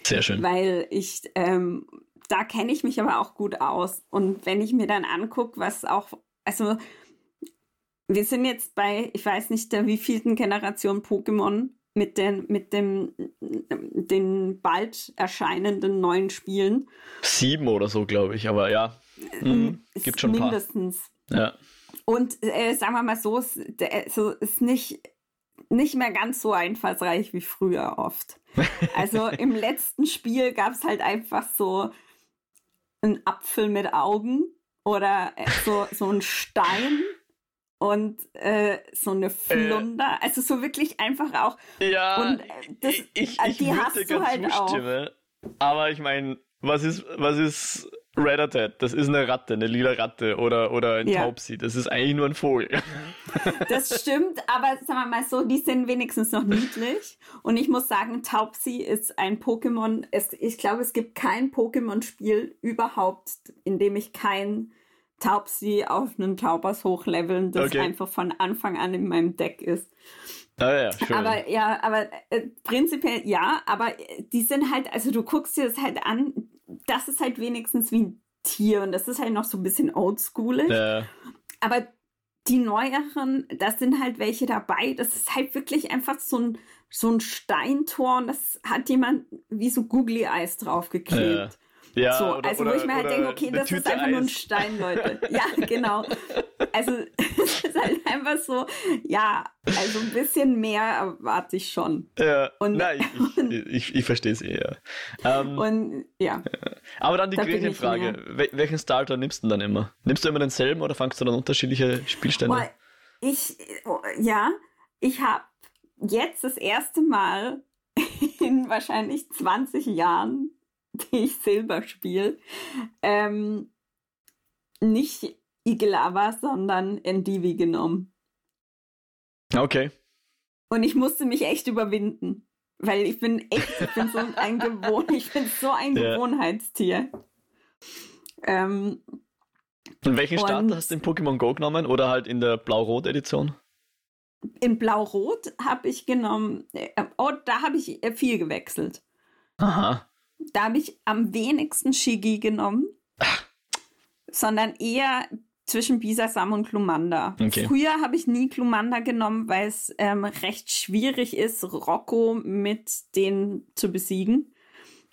Sehr schön. Weil ich, ähm, da kenne ich mich aber auch gut aus. Und wenn ich mir dann angucke, was auch, also wir sind jetzt bei, ich weiß nicht, der wievielten Generation Pokémon mit den, mit dem, den bald erscheinenden neuen Spielen. Sieben oder so, glaube ich, aber ja. Mhm, gibt schon mindestens. ein paar. Ja. Und äh, sagen wir mal so, es, so ist nicht nicht mehr ganz so einfallsreich wie früher oft. <laughs> Also im letzten Spiel gab es halt einfach so einen Apfel mit Augen oder äh, so, so ein Stein und äh, so eine Flunder. Äh, also so wirklich einfach auch. Ja, und äh, das, ich, ich die hast du halt auch. Aber ich meine, was ist, was ist Red Das ist eine Ratte, eine lila Ratte oder, oder ein ja. Taubsi. Das ist eigentlich nur ein Vogel. <laughs> Das stimmt, aber sagen wir mal so, die sind wenigstens noch niedlich. Und ich muss sagen, Taubsi ist ein Pokémon. Es, ich glaube, es gibt kein Pokémon-Spiel überhaupt, in dem ich kein Taubsi auf einen Taubers hochleveln, das okay. einfach von Anfang an in meinem Deck ist. Ah ja, schön. Aber ja, aber äh, prinzipiell ja, aber die sind halt, also du guckst dir das halt an, das ist halt wenigstens wie ein Tier und das ist halt noch so ein bisschen oldschoolig. Ja. Aber die neueren, da sind halt welche dabei. Das ist halt wirklich einfach so ein, so ein Steintor und das hat jemand wie so Googly Eyes draufgeklebt. Ja. Ja, so, oder, also wo ich mir halt denke, okay, das Tüte ist einfach Eis. nur ein Stein, <laughs> Leute. Ja, genau. Also <laughs> es ist halt einfach so, ja, also ein bisschen mehr erwarte ich schon. Ja, und, nein, ich, <laughs> ich, ich, ich verstehe es eher. Ähm, und ja. Aber dann die da Gretchenfrage, welchen Starter nimmst du dann immer? Nimmst du immer denselben oder fangst du dann unterschiedliche Spielstände? Boah, ich, ja, ich habe jetzt das erste Mal in wahrscheinlich 20 Jahren <laughs> die ich Silber spiele, ähm, nicht Igelava, sondern Endivi genommen. Okay. Und ich musste mich echt überwinden, weil ich bin echt, ich bin so ein Gewohn, ich bin so ein <laughs> ja. Gewohnheitstier. Ähm, und welchen Starter hast du in Pokémon Go genommen oder halt in der Blau-Rot-Edition? In Blau-Rot habe ich genommen, äh, oh, da habe ich viel gewechselt. Aha. Da habe ich am wenigsten Shigi genommen, sondern eher zwischen Bisasam und Klumanda. Okay. Früher habe ich nie Klumanda genommen, weil es ähm, recht schwierig ist, Rocco mit denen zu besiegen.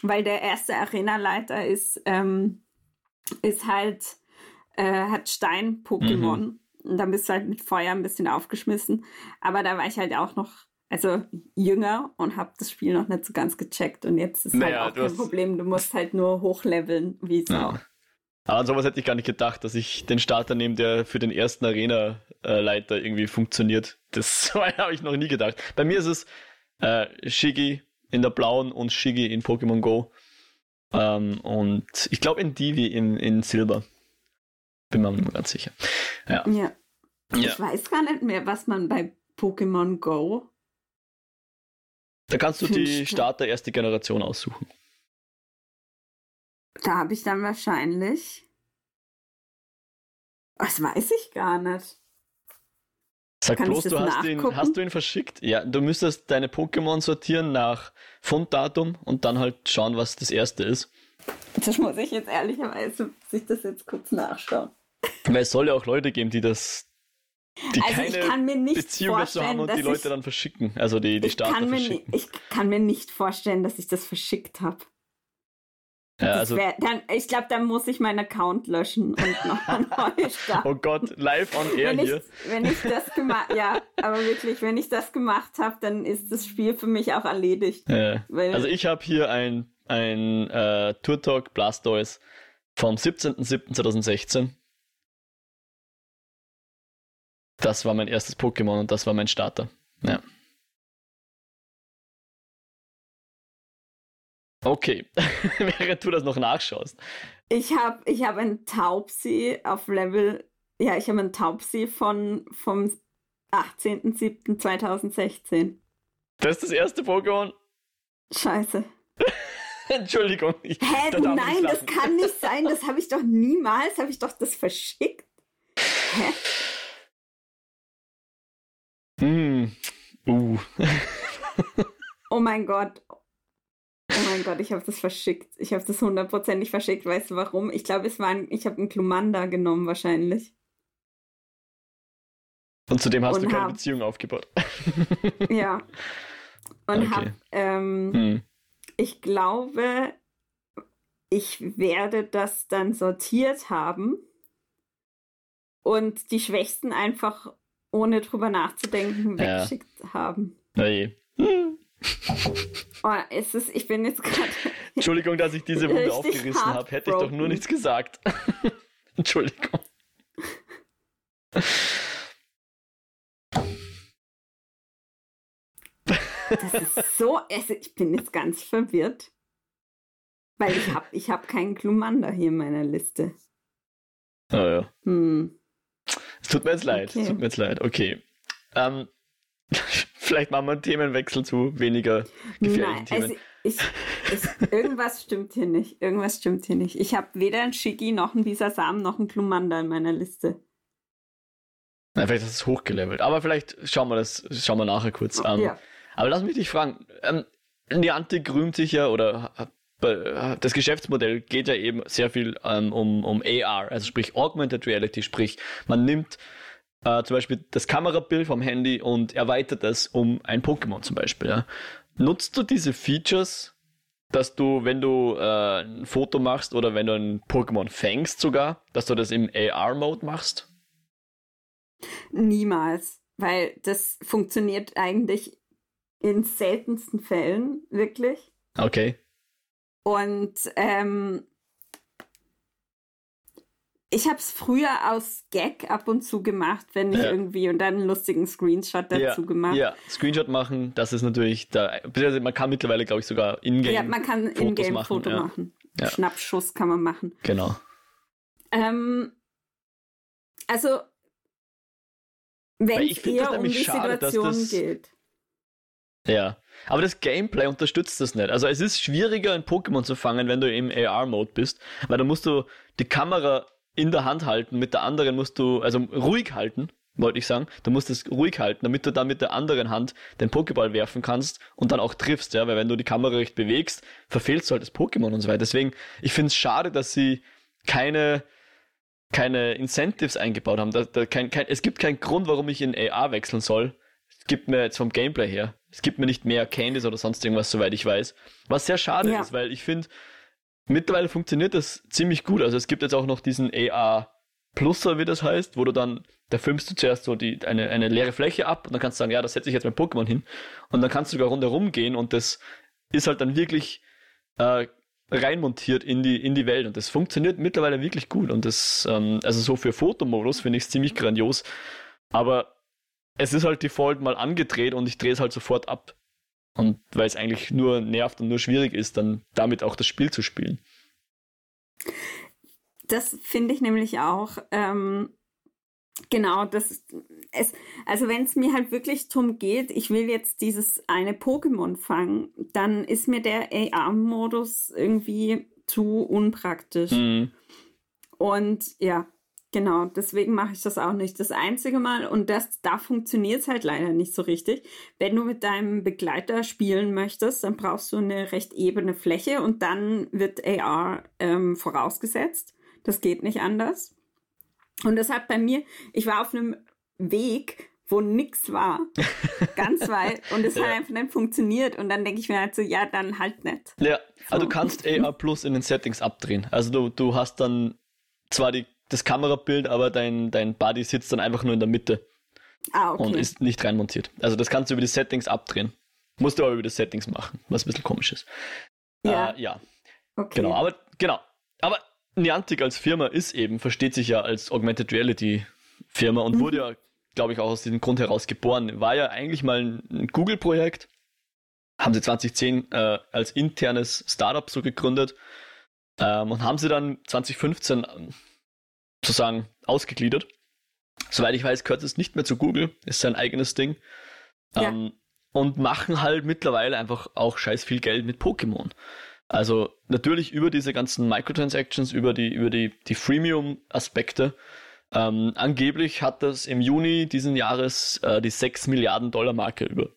Weil der erste Arenaleiter ist, ähm, ist halt, äh, hat Stein-Pokémon. Mhm. Und dann bist du halt mit Feuer ein bisschen aufgeschmissen. Aber da war ich halt auch noch also jünger und habe das Spiel noch nicht so ganz gecheckt. Und jetzt ist naja, halt auch kein hast... Problem. Du musst halt nur hochleveln, wie es ja. auch. Aber an sowas hätte ich gar nicht gedacht, dass ich den Starter nehme, der für den ersten Arena-Leiter irgendwie funktioniert. Das <laughs> habe ich noch nie gedacht. Bei mir ist es äh, Shiggy in der blauen und Shiggy in Pokémon Go. Ähm, und ich glaube in Divi in, in Silber. Bin mir nicht ganz sicher. Ja. ja. Ich ja. weiß gar nicht mehr, was man bei Pokémon Go da kannst du die Starter erste Generation aussuchen. Da habe ich dann wahrscheinlich. Das weiß ich gar nicht. Sag Kann bloß, du hast ihn, hast du ihn verschickt? Ja, du müsstest deine Pokémon sortieren nach Funddatum und dann halt schauen, was das erste ist. Das muss ich jetzt ehrlicherweise sich das jetzt kurz nachschauen. Weil es soll ja auch Leute geben, die das die also keine ich kann mir nicht Beziehung haben und die Leute ich, dann verschicken. Also die, die Starter kann verschicken. Ich kann mir nicht vorstellen, dass ich das verschickt habe. Ja, also, wär, dann, ich glaube, dann muss ich meinen Account löschen und nochmal <laughs> neu starten. Oh Gott, live on air wenn hier. Ich, wenn ich das gemacht, <laughs> ja, aber wirklich, wenn ich das gemacht habe, dann ist das Spiel für mich auch erledigt. Ja. also ich habe hier ein, ein äh, Tour Talk Blastoise vom 17.07.2016 das war mein erstes Pokémon und das war mein Starter. Ja. Okay, <laughs> während du das noch nachschaust. Ich habe ich hab einen Taubsi auf Level, ja, ich habe einen Taubsi von, vom 18.07.2016. Das ist das erste Pokémon? Scheiße. <laughs> Entschuldigung. Ich, Hä, da nein, das kann nicht sein. Das habe ich doch niemals, habe ich doch das verschickt. Hä? Mm. Uh. oh mein Gott. Oh mein Gott, ich habe das verschickt. Ich habe das hundertprozentig verschickt. Weißt du warum? Ich glaube, es war ein, ich habe einen Klumanda genommen wahrscheinlich. Und zudem hast Und du keine hab, Beziehung aufgebaut. <laughs> ja. Und okay. habe, ähm, hm. ich glaube, ich werde das dann sortiert haben und die Schwächsten einfach ohne drüber nachzudenken weggeschickt ja. haben. Na je. Oh, es ist, ich bin jetzt gerade. <laughs> Entschuldigung, dass ich diese Wunde aufgerissen habe. Hätte ich doch nur nichts gesagt. <laughs> Entschuldigung. Das ist so. Also ich bin jetzt ganz verwirrt. Weil ich habe ich hab keinen Klumander hier in meiner Liste. Ah oh, ja. Hm. Tut mir jetzt leid. Okay. Tut mir jetzt leid. Okay. Ähm, <laughs> vielleicht machen wir einen Themenwechsel zu weniger gefährlichen Nein, Themen. Also ich, ich, irgendwas stimmt hier nicht. Irgendwas stimmt hier nicht. Ich habe weder einen Shiggy noch einen Bisasam noch einen Klumander in meiner Liste. Na, vielleicht ist es hochgelevelt. Aber vielleicht schauen wir das, schauen wir nachher kurz an. Ja. Aber lass mich dich fragen. Ähm, Niantic rühmt sich ja oder das Geschäftsmodell geht ja eben sehr viel ähm, um, um AR, also sprich Augmented Reality, sprich man nimmt äh, zum Beispiel das Kamerabild vom Handy und erweitert es um ein Pokémon zum Beispiel. Ja. Nutzt du diese Features, dass du, wenn du äh, ein Foto machst oder wenn du ein Pokémon fängst sogar, dass du das im AR-Mode machst? Niemals, weil das funktioniert eigentlich in seltensten Fällen wirklich. Okay. Und ähm, ich habe es früher aus Gag ab und zu gemacht, wenn ich ja. irgendwie und dann einen lustigen Screenshot dazu ja, gemacht. Ja, Screenshot machen, das ist natürlich da. Man kann mittlerweile, glaube ich, sogar in-game. Ja, man kann in-game Foto ja. machen. Ja. Schnappschuss kann man machen. Genau. Ähm, also, wenn es eher um die schade, Situation das, geht. Ja, aber das Gameplay unterstützt das nicht. Also es ist schwieriger, ein Pokémon zu fangen, wenn du im AR-Mode bist, weil da musst du die Kamera in der Hand halten, mit der anderen musst du, also ruhig halten, wollte ich sagen. Du musst es ruhig halten, damit du dann mit der anderen Hand den Pokéball werfen kannst und dann auch triffst, ja, weil wenn du die Kamera recht bewegst, verfehlst du halt das Pokémon und so weiter. Deswegen, ich finde es schade, dass sie keine, keine Incentives eingebaut haben. Da, da kein, kein, es gibt keinen Grund, warum ich in AR wechseln soll. Gibt mir jetzt vom Gameplay her, es gibt mir nicht mehr Candies oder sonst irgendwas, soweit ich weiß. Was sehr schade ja. ist, weil ich finde, mittlerweile funktioniert das ziemlich gut. Also es gibt jetzt auch noch diesen AR Pluser, wie das heißt, wo du dann, da filmst du zuerst so die, eine, eine leere Fläche ab und dann kannst du sagen, ja, da setze ich jetzt mein Pokémon hin. Und dann kannst du sogar rundherum gehen und das ist halt dann wirklich äh, reinmontiert in die, in die Welt. Und das funktioniert mittlerweile wirklich gut. Und das, ähm, also so für Fotomodus finde ich es ziemlich grandios. Aber es ist halt Default mal angedreht und ich drehe es halt sofort ab. Und weil es eigentlich nur nervt und nur schwierig ist, dann damit auch das Spiel zu spielen. Das finde ich nämlich auch. Ähm, genau, das es, also wenn es mir halt wirklich darum geht, ich will jetzt dieses eine Pokémon fangen, dann ist mir der AR-Modus irgendwie zu unpraktisch. Mhm. Und ja, Genau, deswegen mache ich das auch nicht das einzige Mal. Und das, da funktioniert es halt leider nicht so richtig. Wenn du mit deinem Begleiter spielen möchtest, dann brauchst du eine recht ebene Fläche und dann wird AR ähm, vorausgesetzt. Das geht nicht anders. Und das hat bei mir, ich war auf einem Weg, wo nichts war, <laughs> ganz weit, und es ja. hat einfach nicht funktioniert. Und dann denke ich mir halt so, ja, dann halt nicht. Ja, so. also du kannst AR Plus in den Settings abdrehen. Also du, du hast dann zwar die das Kamerabild, aber dein, dein Buddy sitzt dann einfach nur in der Mitte. Ah, okay. Und ist nicht reinmontiert. Also das kannst du über die Settings abdrehen. Musst du aber über die Settings machen, was ein bisschen komisch ist. Ja. Äh, ja. Okay. Genau, aber genau. Aber Niantic als Firma ist eben, versteht sich ja als Augmented Reality Firma und mhm. wurde ja, glaube ich, auch aus diesem Grund heraus geboren. War ja eigentlich mal ein Google-Projekt. Haben sie 2010 äh, als internes Startup so gegründet ähm, und haben sie dann 2015 sozusagen ausgegliedert. Soweit ich weiß, gehört es nicht mehr zu Google, ist sein eigenes Ding. Ja. Ähm, und machen halt mittlerweile einfach auch scheiß viel Geld mit Pokémon. Also natürlich über diese ganzen Microtransactions, über die, über die, die Freemium-Aspekte. Ähm, angeblich hat das im Juni diesen Jahres äh, die 6 Milliarden Dollar Marke über,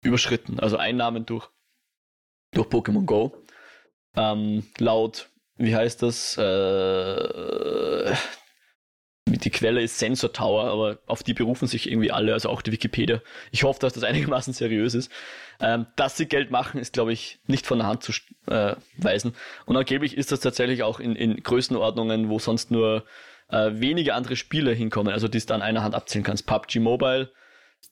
überschritten. Also Einnahmen durch, durch Pokémon Go. Ähm, laut wie heißt das? Äh, die Quelle ist Sensor Tower, aber auf die berufen sich irgendwie alle, also auch die Wikipedia. Ich hoffe, dass das <laughs> einigermaßen seriös ist. Ähm, dass sie Geld machen, ist, glaube ich, nicht von der Hand zu äh, weisen. Und angeblich ist das tatsächlich auch in, in Größenordnungen, wo sonst nur äh, wenige andere Spiele hinkommen, also die es dann einer Hand abzählen kannst. PUBG Mobile,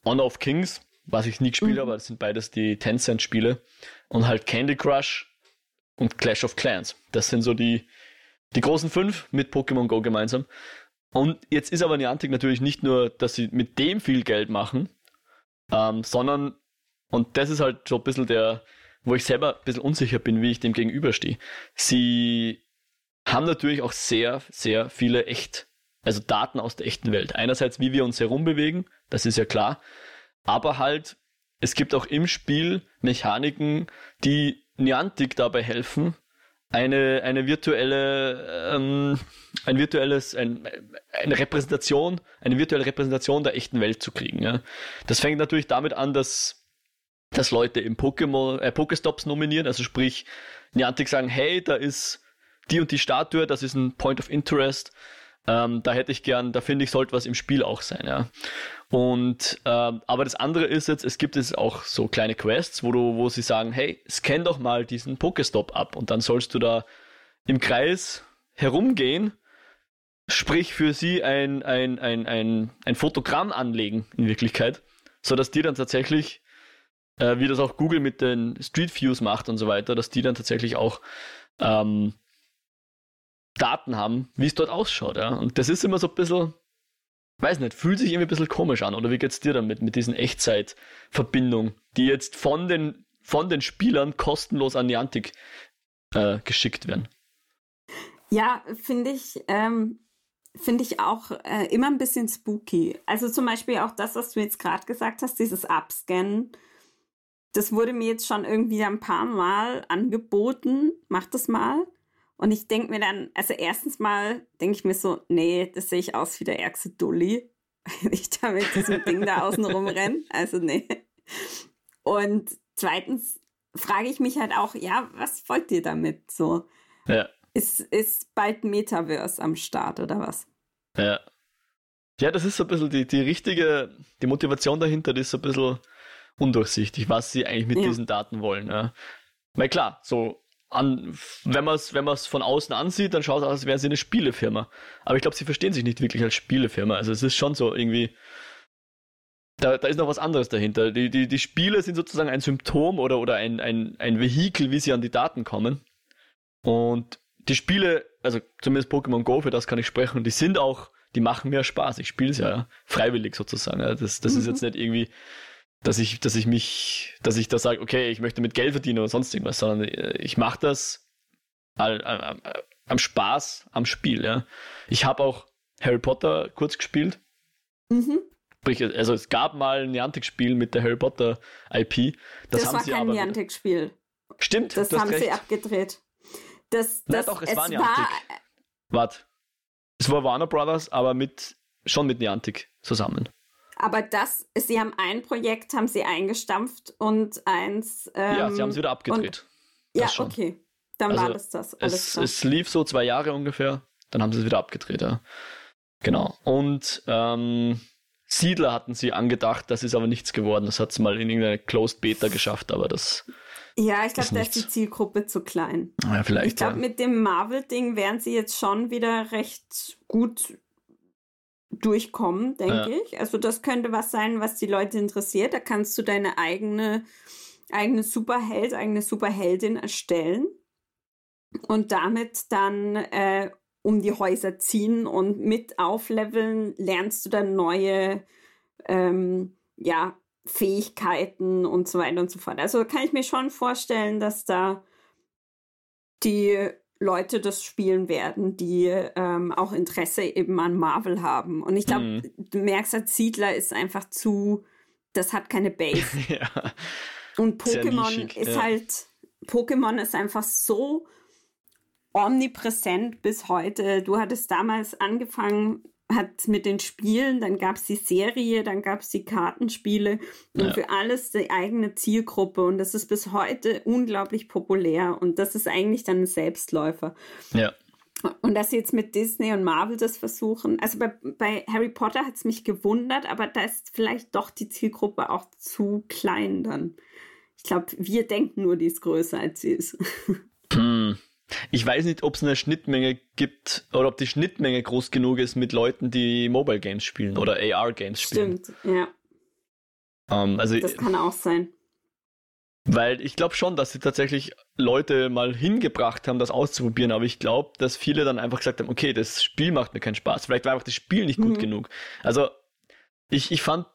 Honor of Kings, was ich nie gespielt mhm. habe, das sind beides die Tencent-Spiele. Und halt Candy Crush und Clash of Clans. Das sind so die, die großen fünf mit Pokémon Go gemeinsam. Und jetzt ist aber Niantic natürlich nicht nur, dass sie mit dem viel Geld machen, ähm, sondern, und das ist halt so ein bisschen der, wo ich selber ein bisschen unsicher bin, wie ich dem gegenüberstehe. Sie haben natürlich auch sehr, sehr viele echt, also Daten aus der echten Welt. Einerseits, wie wir uns herumbewegen, das ist ja klar, aber halt, es gibt auch im Spiel Mechaniken, die Niantic dabei helfen, eine, eine virtuelle, ähm, ein virtuelles, ein, eine Repräsentation, eine virtuelle Repräsentation der echten Welt zu kriegen. Ja. Das fängt natürlich damit an, dass, dass Leute im Pokémon, äh, Pokestops nominieren, also sprich, Niantic sagen, hey, da ist die und die Statue, das ist ein Point of Interest, ähm, da hätte ich gern, da finde ich, sollte was im Spiel auch sein, ja. Und äh, aber das andere ist jetzt, es gibt jetzt auch so kleine Quests, wo du, wo sie sagen, hey, scan doch mal diesen Pokestop ab und dann sollst du da im Kreis herumgehen, sprich für sie ein, ein, ein, ein, ein Fotogramm anlegen in Wirklichkeit, so dass die dann tatsächlich, äh, wie das auch Google mit den Street Views macht und so weiter, dass die dann tatsächlich auch ähm, Daten haben, wie es dort ausschaut. Ja? Und das ist immer so ein bisschen, weiß nicht, fühlt sich irgendwie ein bisschen komisch an. Oder wie geht's dir damit, mit diesen Echtzeitverbindungen, die jetzt von den, von den Spielern kostenlos an Niantic äh, geschickt werden? Ja, finde ich, ähm, finde ich auch äh, immer ein bisschen spooky. Also zum Beispiel auch das, was du jetzt gerade gesagt hast, dieses Upscannen. Das wurde mir jetzt schon irgendwie ein paar Mal angeboten. Mach das mal. Und ich denke mir dann, also erstens mal denke ich mir so, nee, das sehe ich aus wie der ärgste Dulli, <laughs> wenn ich da mit diesem Ding da außen rumrenne. Also nee. Und zweitens frage ich mich halt auch, ja, was wollt ihr damit? So. Ja. Ist, ist bald Metaverse am Start oder was? Ja. Ja, das ist so ein bisschen die, die richtige, die Motivation dahinter, die ist so ein bisschen undurchsichtig, was sie eigentlich mit ja. diesen Daten wollen. Ja. Weil klar, so an, wenn man es wenn man's von außen ansieht, dann schaut es aus, als wären sie eine Spielefirma. Aber ich glaube, sie verstehen sich nicht wirklich als Spielefirma. Also es ist schon so irgendwie, da, da ist noch was anderes dahinter. Die, die, die Spiele sind sozusagen ein Symptom oder, oder ein, ein, ein Vehikel, wie sie an die Daten kommen. Und die Spiele, also zumindest Pokémon Go, für das kann ich sprechen, die sind auch, die machen mir Spaß. Ich spiele es ja freiwillig sozusagen. Das, das mhm. ist jetzt nicht irgendwie dass ich, dass ich mich, dass ich da sage, okay, ich möchte mit Geld verdienen oder sonst irgendwas, sondern äh, ich mache das all, all, all, am Spaß, am Spiel. Ja. Ich habe auch Harry Potter kurz gespielt. Mhm. Also es gab mal ein Niantic-Spiel mit der Harry Potter IP. Das, das war kein Niantic-Spiel. Stimmt. Das haben recht. sie abgedreht. Das, das, Na doch, es, es war Niantic. Warte. Es war Warner Brothers, aber mit schon mit Niantic zusammen. Aber das, sie haben ein Projekt, haben sie eingestampft und eins. Ähm, ja, sie haben es wieder abgedreht. Und, ja, schon. okay. Dann also war das das. Es, es, lief so zwei Jahre ungefähr, dann haben sie es wieder abgedreht, ja. Genau. Und ähm, Siedler hatten sie angedacht, das ist aber nichts geworden. Das hat es mal in irgendeine Closed Beta geschafft, aber das. Ja, ich glaube, da ist die Zielgruppe zu klein. Ja, vielleicht. Ich glaube, ja. mit dem Marvel-Ding wären sie jetzt schon wieder recht gut durchkommen, denke ja. ich. Also das könnte was sein, was die Leute interessiert. Da kannst du deine eigene, eigene Superheld, eigene Superheldin erstellen und damit dann äh, um die Häuser ziehen und mit aufleveln lernst du dann neue ähm, ja, Fähigkeiten und so weiter und so fort. Also kann ich mir schon vorstellen, dass da die Leute das spielen werden, die ähm, auch Interesse eben an Marvel haben. Und ich glaube, mhm. du merkst, als Siedler ist einfach zu, das hat keine <laughs> Base. ja. Und Pokémon ist ja. halt, Pokémon ist einfach so omnipräsent bis heute. Du hattest damals angefangen hat mit den Spielen, dann gab es die Serie, dann gab es die Kartenspiele und ja. für alles die eigene Zielgruppe und das ist bis heute unglaublich populär und das ist eigentlich dann ein Selbstläufer. Ja. Und dass sie jetzt mit Disney und Marvel das versuchen, also bei, bei Harry Potter hat es mich gewundert, aber da ist vielleicht doch die Zielgruppe auch zu klein dann. Ich glaube, wir denken nur, die ist größer, als sie ist. Hm. Ich weiß nicht, ob es eine Schnittmenge gibt oder ob die Schnittmenge groß genug ist mit Leuten, die Mobile Games spielen oder AR Games spielen. Stimmt, ja. Ähm, also, Das kann auch sein. weil ich glaube schon, dass sie tatsächlich Leute mal hingebracht haben, das auszuprobieren, aber ich glaube, dass viele dann einfach gesagt haben, okay, das Spiel macht mir keinen Spaß. Vielleicht war einfach das Spiel nicht gut Mhm. genug. Also ich, ich fand,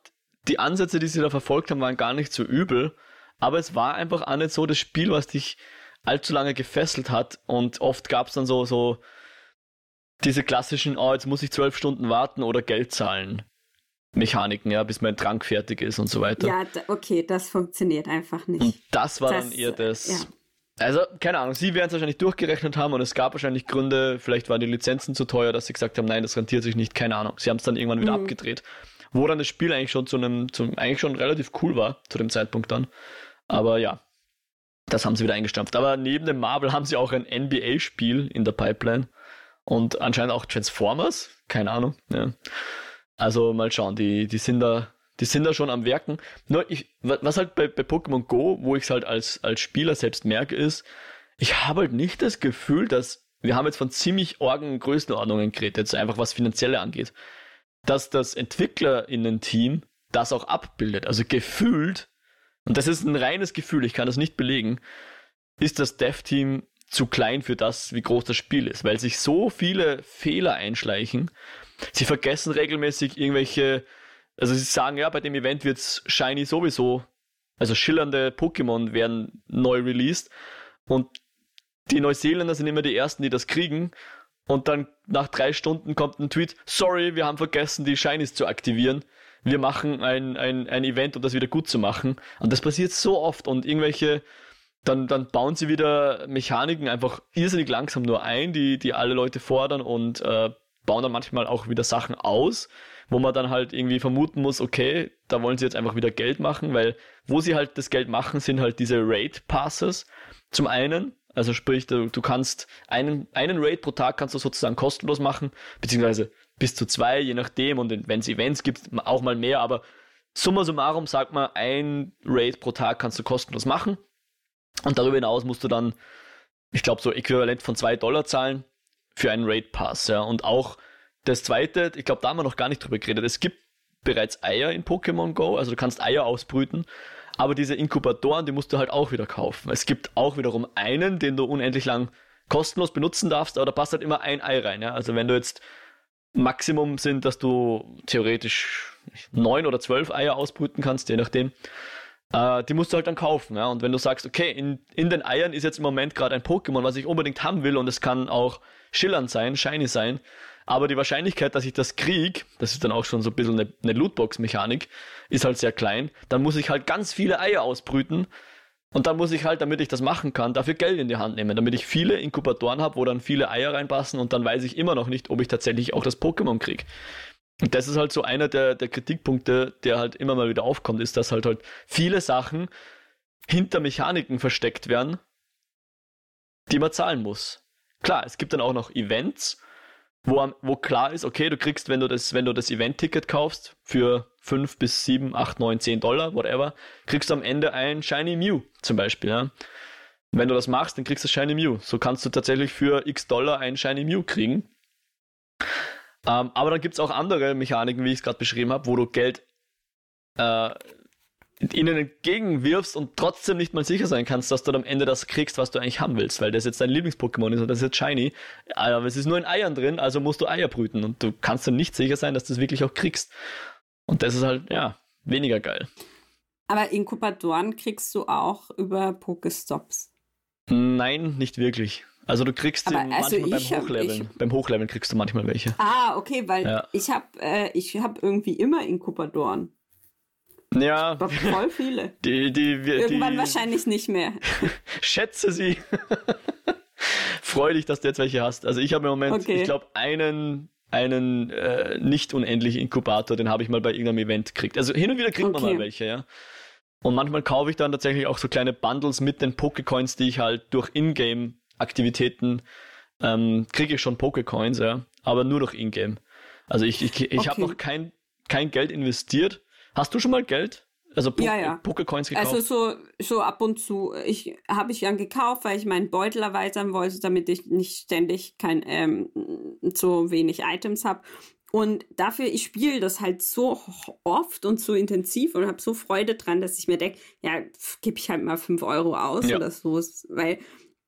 die Ansätze, die sie da verfolgt haben, waren gar nicht so übel, aber es war einfach auch nicht so das Spiel, was dich allzu lange gefesselt hat und oft gab es dann so, so diese klassischen, oh, jetzt muss ich zwölf Stunden warten oder Geld zahlen. Mechaniken, ja, bis mein Trank fertig ist und so weiter. Ja, okay, das funktioniert einfach nicht. Und das war Das, dann eher das. ja. Also, keine Ahnung, sie werden es wahrscheinlich durchgerechnet haben und es gab wahrscheinlich Gründe, vielleicht waren die Lizenzen zu teuer, dass sie gesagt haben, nein, das rentiert sich nicht, keine Ahnung. Sie haben es dann irgendwann wieder Mhm. abgedreht. Wo dann das Spiel eigentlich schon zu einem, zum, eigentlich schon relativ cool war, zu dem Zeitpunkt dann. Aber ja, das haben sie wieder eingestampft. Aber neben dem Marvel haben sie auch ein NBA-Spiel in der Pipeline und anscheinend auch Transformers, keine Ahnung. Ja. Also mal schauen, die, die sind da, die sind da schon am Werken. Nur ich, wa- was halt bei, bei Pokémon Go, wo ich es halt als, als Spieler selbst merke, ist, ich habe halt nicht das Gefühl, dass wir haben jetzt von ziemlich orgen Größenordnungen geredet, jetzt einfach was Finanzielle angeht, dass das EntwicklerInnen-Team das auch abbildet. Also gefühlt, und das ist ein reines Gefühl, ich kann das nicht belegen, ist das Dev-Team zu klein für das, wie groß das Spiel ist, weil sich so viele Fehler einschleichen. Sie vergessen regelmäßig irgendwelche, also sie sagen, ja, bei dem Event wird's shiny sowieso, also schillernde Pokémon werden neu released. Und die Neuseeländer sind immer die ersten, die das kriegen. Und dann nach drei Stunden kommt ein Tweet, sorry, wir haben vergessen, die Shinies zu aktivieren. Wir machen ein, ein, ein Event, um das wieder gut zu machen. Und das passiert so oft und irgendwelche, dann, dann bauen sie wieder Mechaniken einfach irrsinnig langsam nur ein, die, die alle Leute fordern und äh, bauen dann manchmal auch wieder Sachen aus, wo man dann halt irgendwie vermuten muss, okay, da wollen sie jetzt einfach wieder Geld machen, weil wo sie halt das Geld machen, sind halt diese Raid-Passes. Zum einen, also sprich, du, du kannst einen, einen Raid pro Tag kannst du sozusagen kostenlos machen, beziehungsweise bis zu zwei, je nachdem, und wenn es Events gibt, auch mal mehr, aber summa summarum sagt man, ein Raid pro Tag kannst du kostenlos machen. Und darüber hinaus musst du dann, ich glaube, so äquivalent von zwei Dollar zahlen für einen Raid Pass. Ja. Und auch das zweite, ich glaube, da haben wir noch gar nicht drüber geredet. Es gibt bereits Eier in Pokémon Go, also du kannst Eier ausbrüten. Aber diese Inkubatoren, die musst du halt auch wieder kaufen. Es gibt auch wiederum einen, den du unendlich lang kostenlos benutzen darfst, aber da passt halt immer ein Ei rein. Ja? Also wenn du jetzt Maximum sind, dass du theoretisch neun oder zwölf Eier ausbrüten kannst, je nachdem. Äh, die musst du halt dann kaufen. Ja? Und wenn du sagst, okay, in, in den Eiern ist jetzt im Moment gerade ein Pokémon, was ich unbedingt haben will und es kann auch schillernd sein, shiny sein, aber die Wahrscheinlichkeit, dass ich das krieg, das ist dann auch schon so ein bisschen eine, eine Lootbox-Mechanik, ist halt sehr klein. Dann muss ich halt ganz viele Eier ausbrüten und dann muss ich halt, damit ich das machen kann, dafür Geld in die Hand nehmen, damit ich viele Inkubatoren habe, wo dann viele Eier reinpassen und dann weiß ich immer noch nicht, ob ich tatsächlich auch das Pokémon krieg. Und das ist halt so einer der, der Kritikpunkte, der halt immer mal wieder aufkommt, ist, dass halt halt viele Sachen hinter Mechaniken versteckt werden, die man zahlen muss. Klar, es gibt dann auch noch Events, wo, wo klar ist, okay, du kriegst, wenn du das, wenn du das Event-Ticket kaufst, für 5 bis 7, 8, 9, 10 Dollar, whatever, kriegst du am Ende ein Shiny Mew zum Beispiel. Ja? Wenn du das machst, dann kriegst du Shiny Mew. So kannst du tatsächlich für x Dollar ein Shiny Mew kriegen. Ähm, aber dann gibt es auch andere Mechaniken, wie ich es gerade beschrieben habe, wo du Geld äh, ihnen entgegenwirfst und trotzdem nicht mal sicher sein kannst, dass du dann am Ende das kriegst, was du eigentlich haben willst, weil das jetzt dein Lieblings-Pokémon ist und das ist jetzt shiny. Aber es ist nur in Eiern drin, also musst du Eier brüten und du kannst dann nicht sicher sein, dass du es wirklich auch kriegst. Und das ist halt, ja, weniger geil. Aber Inkubatoren kriegst du auch über Pokestops. Nein, nicht wirklich. Also du kriegst sie also manchmal beim Hochleveln. Beim Hochleveln kriegst du manchmal welche. Ah, okay, weil Ja. ich habe äh, ich hab irgendwie immer Inkubatoren. Ja, Aber voll viele. <laughs> die, die, die, Irgendwann die wahrscheinlich nicht mehr. <laughs> schätze sie. <laughs> Freu dich, dass du jetzt welche hast. Also ich habe im Moment, Okay. ich glaube, einen, einen äh, nicht unendlichen Inkubator, den habe ich mal bei irgendeinem Event gekriegt. Also hin und wieder kriegt man Okay. mal welche, ja. Und manchmal kaufe ich dann tatsächlich auch so kleine Bundles mit den Pokecoins, die ich halt durch Ingame-Aktivitäten ähm, kriege ich schon Pokecoins, ja. Aber nur durch Ingame. Also ich, ich, ich habe Okay. noch kein, kein Geld investiert. Hast du schon mal Geld Also po Ja, ja. Pokécoins gekauft? Also so, so ab und zu. Ich habe ich dann gekauft, weil ich meinen Beutel erweitern wollte, damit ich nicht ständig kein ähm, so wenig Items habe. Und dafür, ich spiele das halt so oft und so intensiv und habe so Freude dran, dass ich mir denke, ja, gebe ich halt mal 5 Euro aus Ja. oder so. Weil,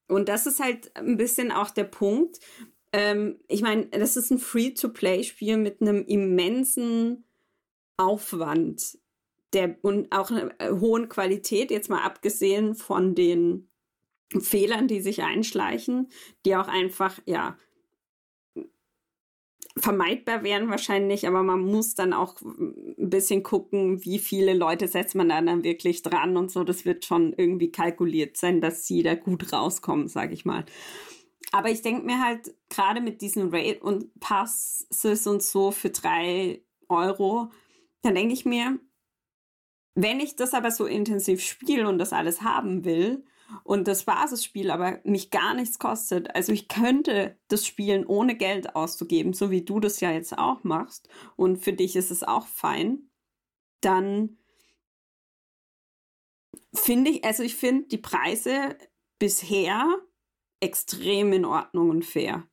und das ist halt ein bisschen auch der Punkt. Ähm, ich meine, das ist ein Free-to-Play-Spiel mit einem immensen Aufwand der, und auch einer äh, hohen Qualität, jetzt mal abgesehen von den Fehlern, die sich einschleichen, die auch einfach, ja, vermeidbar wären wahrscheinlich, aber man muss dann auch ein bisschen gucken, wie viele Leute setzt man da dann wirklich dran und so. Das wird schon irgendwie kalkuliert sein, dass sie da gut rauskommen, sage ich mal. Aber ich denke mir halt, gerade mit diesen Raid und Passes und so für drei Euro, dann denke ich mir, wenn ich das aber so intensiv spiele und das alles haben will und das Basisspiel aber mich gar nichts kostet, also ich könnte das spielen ohne Geld auszugeben, so wie du das ja jetzt auch machst und für dich ist es auch fein, dann finde ich, also ich finde die Preise bisher extrem in Ordnung und fair.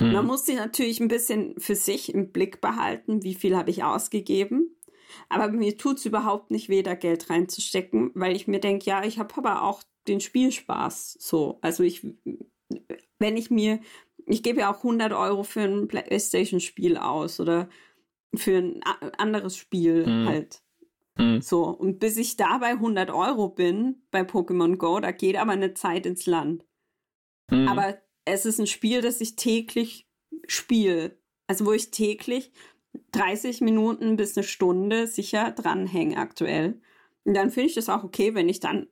Hm. Man muss sich natürlich ein bisschen für sich im Blick behalten, wie viel habe ich ausgegeben. Aber mir tut es überhaupt nicht weh, da Geld reinzustecken, weil ich mir denke, ja, ich habe aber auch den Spielspaß so. Also ich, wenn ich mir, ich gebe ja auch 100 Euro für ein Playstation-Spiel aus oder für ein anderes Spiel Mhm. halt. Hm. So, und bis ich da bei 100 Euro bin, bei Pokémon Go, da geht aber eine Zeit ins Land. Hm. Aber es ist ein Spiel, das ich täglich spiele. Also wo ich täglich 30 Minuten bis eine Stunde sicher dranhänge aktuell. Und dann finde ich das auch okay, wenn ich dann,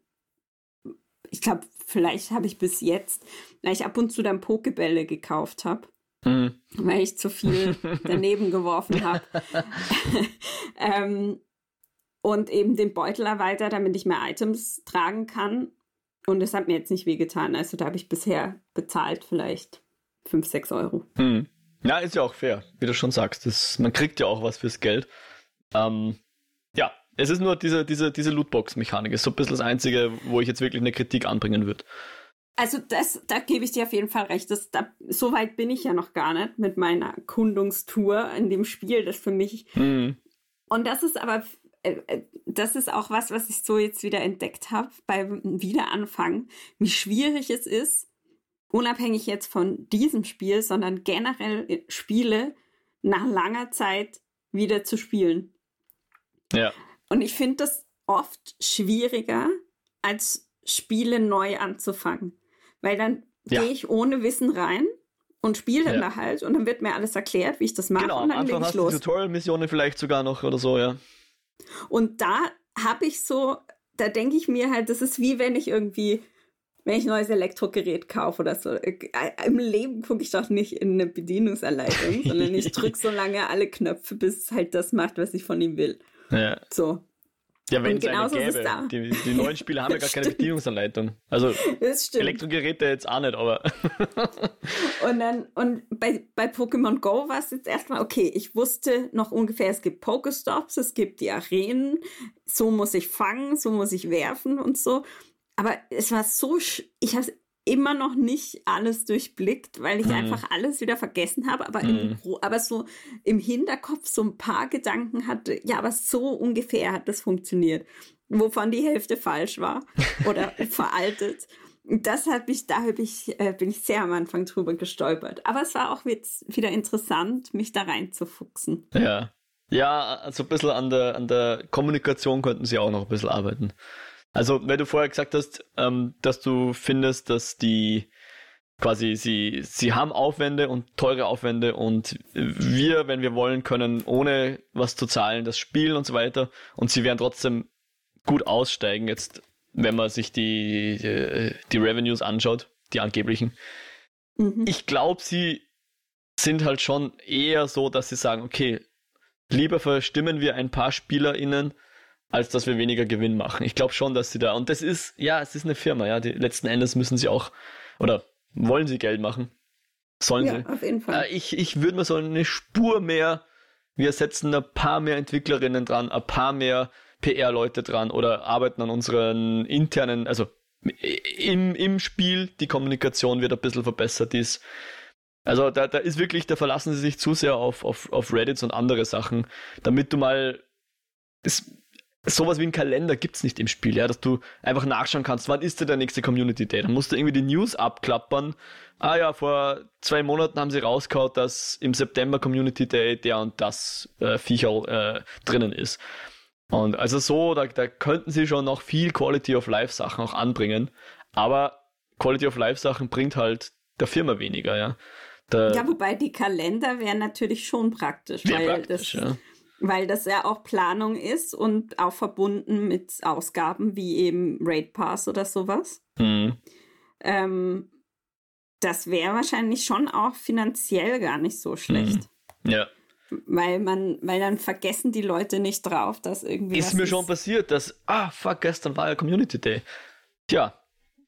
ich glaube, vielleicht habe ich bis jetzt, weil ich ab und zu dann Pokebälle gekauft habe, Hm. weil ich zu viel <laughs> daneben geworfen habe. <laughs> ähm, und eben den Beutel erweitert, damit ich mehr Items tragen kann. Und es hat mir jetzt nicht wehgetan. Also da habe ich bisher bezahlt vielleicht 5, 6 Euro. Hm. Ja, ist ja auch fair, wie du schon sagst. Das, man kriegt ja auch was fürs Geld. Ähm, ja, es ist nur diese, diese, diese Lootbox-Mechanik. Ist so ein bisschen das Einzige, wo ich jetzt wirklich eine Kritik anbringen würde. Also das, da gebe ich dir auf jeden Fall recht. Das, da, so weit bin ich ja noch gar nicht mit meiner Erkundungstour in dem Spiel, das für mich Hm. Und das ist aber, das ist auch was, was ich so jetzt wieder entdeckt habe beim Wiederanfangen, wie schwierig es ist, unabhängig jetzt von diesem Spiel, sondern generell äh, Spiele nach langer Zeit wieder zu spielen. Ja. Und ich finde das oft schwieriger, als Spiele neu anzufangen. Weil dann Ja. gehe ich ohne Wissen rein und spiele dann Ja. da halt und dann wird mir alles erklärt, wie ich das mache Genau, und am dann lege Anfang ich hast du los. Tutorial-Missionen vielleicht sogar noch oder so, ja. Und da habe ich so, da denke ich mir halt, das ist wie wenn ich irgendwie, wenn ich ein neues Elektrogerät kaufe oder so. Äh, Im Leben gucke ich doch nicht in eine Bedienungsanleitung, sondern ich <laughs> drücke so lange alle Knöpfe, bis es halt das macht, was ich von ihm will. Ja, So, ja wenn es eine genauso ist es gäbe. da. Die, die neuen Spiele haben ja gar keine. <laughs> Bedienungsanleitung. Also. <laughs> Elektrogeräte jetzt auch nicht, aber <laughs> Und dann, und bei, bei Pokémon Go war es jetzt erstmal, okay, ich wusste noch ungefähr, es gibt Pokestops, es gibt die Arenen, so muss ich fangen, so muss ich werfen und so. Aber es war so, ich habe immer noch nicht alles durchblickt, weil ich Mhm. einfach alles wieder vergessen habe, aber, im, Mhm. Gro- aber so im Hinterkopf so ein paar Gedanken hatte, ja, aber so ungefähr hat das funktioniert, wovon die Hälfte falsch war oder <laughs> veraltet. Das hat mich, da hab ich, äh, bin ich sehr am Anfang drüber gestolpert. Aber es war auch wieder interessant, mich da reinzufuchsen. ja. Ja, also ein bisschen an der, an der Kommunikation könnten sie auch noch ein bisschen arbeiten. Also, weil du vorher gesagt hast, ähm, dass du findest, dass die quasi sie, sie haben Aufwände und teure Aufwände und wir, wenn wir wollen, können ohne was zu zahlen das spielen und so weiter und sie werden trotzdem gut aussteigen jetzt, wenn man sich die, die, die Revenues anschaut, die angeblichen. Mhm. Ich glaube, sie sind halt schon eher so, dass sie sagen, okay, lieber verstimmen wir ein paar SpielerInnen, als dass wir weniger Gewinn machen. Ich glaube schon, dass sie da, und das ist, ja, es ist eine Firma, ja, die, letzten Endes müssen sie auch, oder wollen sie Geld machen? Sollen ja, sie? auf jeden Fall. Äh, ich ich würde mir so eine Spur mehr wir setzen ein paar mehr Entwicklerinnen dran, ein paar mehr PR-Leute dran oder arbeiten an unseren internen, also im, im Spiel, die Kommunikation wird ein bisschen verbessert ist. Also da, da ist wirklich, da verlassen sie sich zu sehr auf, auf, auf Reddits und andere Sachen, damit du mal. Das, sowas wie ein Kalender gibt es nicht im Spiel, ja, dass du einfach nachschauen kannst, wann ist denn der nächste Community Day? Dann musst du irgendwie die News abklappern. Ah ja, vor zwei Monaten haben sie rausgehauen, dass im September Community Day der und das äh, Viecherl äh, drinnen ist. Und also so, da, da könnten sie schon noch viel Quality of Life Sachen auch anbringen. Aber Quality of Life Sachen bringt halt der Firma weniger, ja. Der ja, wobei die Kalender wären natürlich schon praktisch, weil, praktisch das, ja. Weil das ja auch Planung ist und auch verbunden mit Ausgaben wie eben Raid Pass oder sowas. Mhm. Ähm, das wäre wahrscheinlich schon auch finanziell gar nicht so schlecht. Mhm. Ja. Weil man, weil dann vergessen die Leute nicht drauf, dass irgendwie. Ist mir ist. schon passiert, dass, ah, fuck, gestern war ja Community Day. Tja.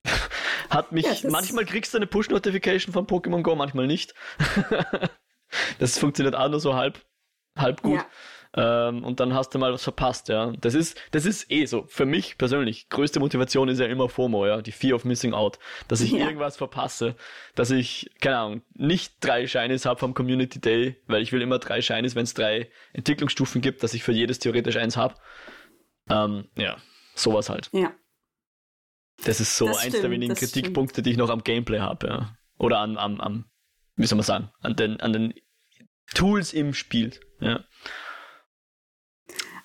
<laughs> Hat mich, ja, manchmal kriegst du eine Push-Notification von Pokémon Go, manchmal nicht. <laughs> das funktioniert auch nur so halb, halb gut. Ja. Ähm, und dann hast du mal was verpasst, ja. Das ist, das ist eh so. Für mich persönlich, größte Motivation ist ja immer FOMO, ja. Die Fear of Missing Out. Dass ich ja. irgendwas verpasse. Dass ich, keine Ahnung, nicht drei Shinies habe vom Community Day, weil ich will immer drei Shinies, wenn es drei Entwicklungsstufen gibt, dass ich für jedes theoretisch eins habe. Ähm, ja, sowas halt. Ja. Das ist so das eins stimmt, der wenigen Kritikpunkte, stimmt. die ich noch am Gameplay habe, ja. Oder an, am, am, wie soll man sagen, an den, an den Tools im Spiel, ja.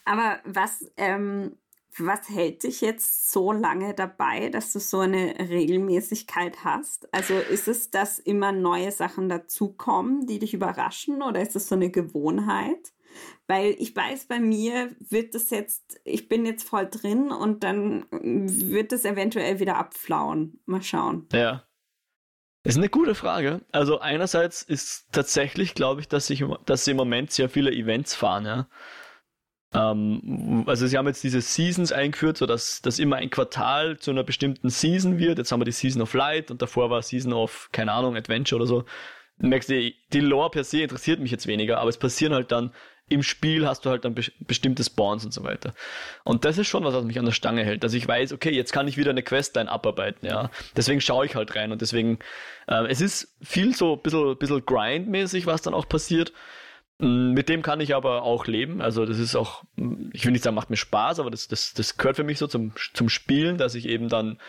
Aber was, ähm, was hält dich jetzt so lange dabei, dass du so eine Regelmäßigkeit hast? Also ist es, dass immer neue Sachen dazukommen, die dich überraschen, oder ist es so eine Gewohnheit? Weil ich weiß, bei mir wird es jetzt, ich bin jetzt voll drin und dann wird es eventuell wieder abflauen. Mal schauen. Ja. Ist eine gute Frage. Also einerseits ist tatsächlich, glaube ich, dass, ich, dass sie im Moment sehr viele Events fahren, ja. Ähm, also sie haben jetzt diese Seasons eingeführt, sodass das immer ein Quartal zu einer bestimmten Season wird. Jetzt haben wir die Season of Light und davor war Season of, keine Ahnung, Adventure oder so. Du merkst, die, die Lore per se interessiert mich jetzt weniger, aber es passieren halt dann im Spiel hast du halt dann be bestimmte Spawns und so weiter. Und das ist schon was, was mich an der Stange hält. Also ich weiß, okay, jetzt kann ich wieder eine Questline abarbeiten, ja. Deswegen schaue ich halt rein und deswegen, äh, es ist viel so ein bisschen, bisschen Grind-mäßig, was dann auch passiert. Mm, mit dem kann ich aber auch leben. Also das ist auch, ich will nicht sagen, macht mir Spaß, aber das, das, das gehört für mich so zum, zum Spielen, dass ich eben dann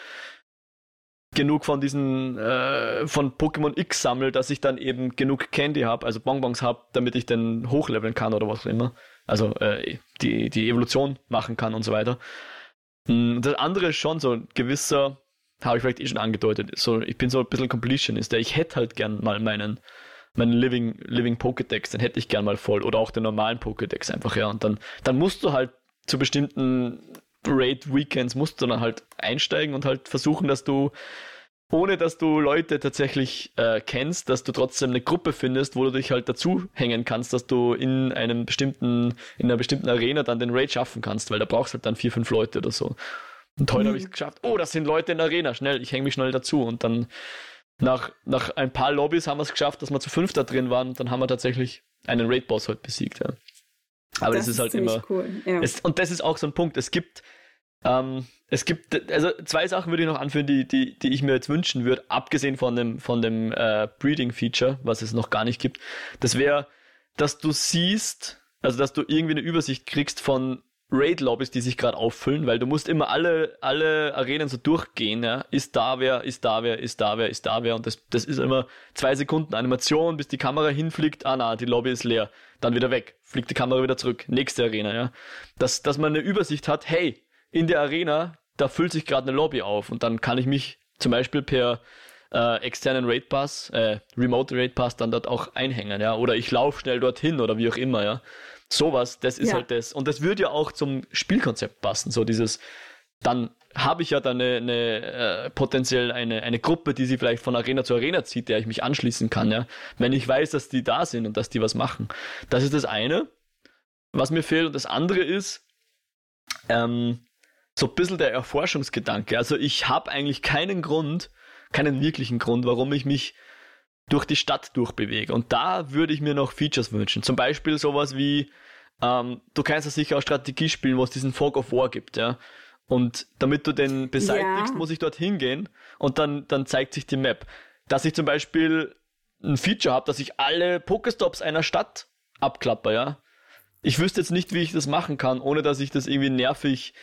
genug von diesen äh, von Pokémon X sammle, dass ich dann eben genug Candy habe, also Bonbons habe, damit ich den hochleveln kann oder was auch immer. Also äh, die, die Evolution machen kann und so weiter. Mm, das andere ist schon so ein gewisser, habe ich vielleicht eh schon angedeutet, so ich bin so ein bisschen Completionist, ich hätte halt gern mal meinen meinen Living, Living Pokédex, den hätte ich gern mal voll. Oder auch den normalen Pokédex einfach, ja. Und dann, dann musst du halt zu bestimmten Raid-Weekends musst du dann halt einsteigen und halt versuchen, dass du, ohne dass du Leute tatsächlich äh, kennst, dass du trotzdem eine Gruppe findest, wo du dich halt dazu hängen kannst, dass du in einem bestimmten, in einer bestimmten Arena dann den Raid schaffen kannst, weil da brauchst halt dann vier, fünf Leute oder so. Und heute mhm. habe ich es geschafft. Oh, das sind Leute in der Arena, schnell, ich hänge mich schnell dazu und dann nach, nach ein paar Lobbys haben wir es geschafft, dass wir zu fünf da drin waren dann haben wir tatsächlich einen Raid-Boss halt besiegt. Ja. Aber das, das ist halt immer. Cool. Ja. Es, und das ist auch so ein Punkt. Es gibt, ähm, es gibt, also zwei Sachen würde ich noch anführen, die, die, die ich mir jetzt wünschen würde, abgesehen von dem, von dem äh, Breeding-Feature, was es noch gar nicht gibt. Das wäre, dass du siehst, also dass du irgendwie eine Übersicht kriegst von Raid-Lobbys, die sich gerade auffüllen, weil du musst immer alle, alle Arenen so durchgehen, ja. Ist da wer, ist da wer, ist da wer, ist da wer. Und das, das ist immer zwei Sekunden Animation, bis die Kamera hinfliegt. Ah na, die Lobby ist leer. Dann wieder weg. Fliegt die Kamera wieder zurück. Nächste Arena, ja. Dass, dass man eine Übersicht hat, hey, in der Arena, da füllt sich gerade eine Lobby auf. Und dann kann ich mich zum Beispiel per äh, externen Raid Pass, äh, Remote Raid Pass dann dort auch einhängen, ja. Oder ich laufe schnell dorthin oder wie auch immer, ja. Sowas, das ist ja. halt das. Und das würde ja auch zum Spielkonzept passen. So dieses, dann habe ich ja dann eine, eine äh, potenziell eine, eine Gruppe, die sie vielleicht von Arena zu Arena zieht, der ich mich anschließen kann, ja. Wenn ich weiß, dass die da sind und dass die was machen. Das ist das eine, was mir fehlt. Und das andere ist, ähm, so ein bisschen der Erforschungsgedanke. Also ich habe eigentlich keinen Grund, keinen wirklichen Grund, warum ich mich durch die Stadt durchbewege. Und da würde ich mir noch Features wünschen. Zum Beispiel sowas wie, ähm, du kannst ja sicher auch Strategie spielen, wo es diesen Fog of War gibt, ja. Und damit du den beseitigst, ja. muss ich dort hingehen und dann, dann zeigt sich die Map. Dass ich zum Beispiel ein Feature habe, dass ich alle Pokestops einer Stadt abklapper, ja. Ich wüsste jetzt nicht, wie ich das machen kann, ohne dass ich das irgendwie nervig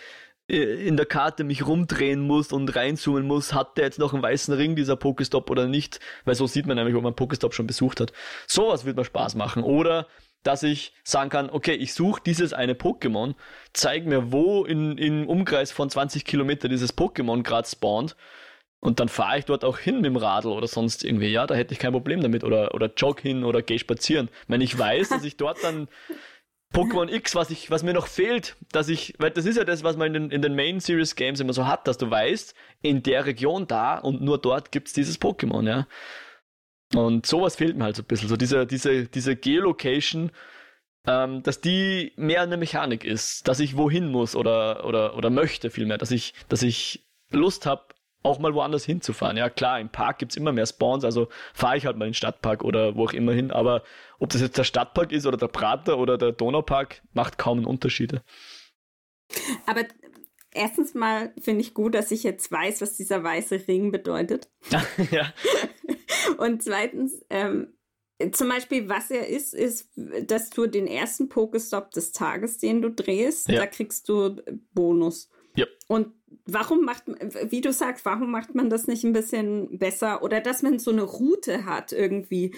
in der Karte mich rumdrehen muss und reinzoomen muss, hat der jetzt noch einen weißen Ring, dieser Pokestop oder nicht, weil so sieht man nämlich, ob man Pokestop schon besucht hat. Sowas wird mir Spaß machen. Oder dass ich sagen kann, okay, ich suche dieses eine Pokémon, zeig mir, wo in, im Umkreis von 20 Kilometer dieses Pokémon gerade spawnt und dann fahre ich dort auch hin mit dem Radl oder sonst irgendwie. Ja, da hätte ich kein Problem damit. Oder, oder jog hin oder gehe spazieren. Wenn ich weiß, dass ich dort dann Pokémon X, was ich, was mir noch fehlt, dass ich, weil das ist ja das, was man in den, in den Main Series Games immer so hat, dass du weißt, in der Region da und nur dort gibt's dieses Pokémon, ja. Und sowas fehlt mir halt so ein bisschen, so diese, diese, diese Geolocation, ähm, dass die mehr eine Mechanik ist, dass ich wohin muss oder, oder, oder möchte vielmehr, dass ich, dass ich Lust habe, auch mal woanders hinzufahren. Ja, klar, im Park gibt's immer mehr Spawns, also fahre ich halt mal in den Stadtpark oder wo auch immer hin. Aber ob das jetzt der Stadtpark ist oder der Prater oder der Donaupark, macht kaum einen Unterschied. Aber erstens mal finde ich gut, dass ich jetzt weiß, was dieser weiße Ring bedeutet. <laughs> ja. Und zweitens, ähm, zum Beispiel, was er ist, ist, dass du den ersten Pokestop des Tages, den du drehst, ja. da kriegst du Bonus. Ja. Und warum macht, wie du sagst, warum macht man das nicht ein bisschen besser oder dass man so eine Route hat irgendwie,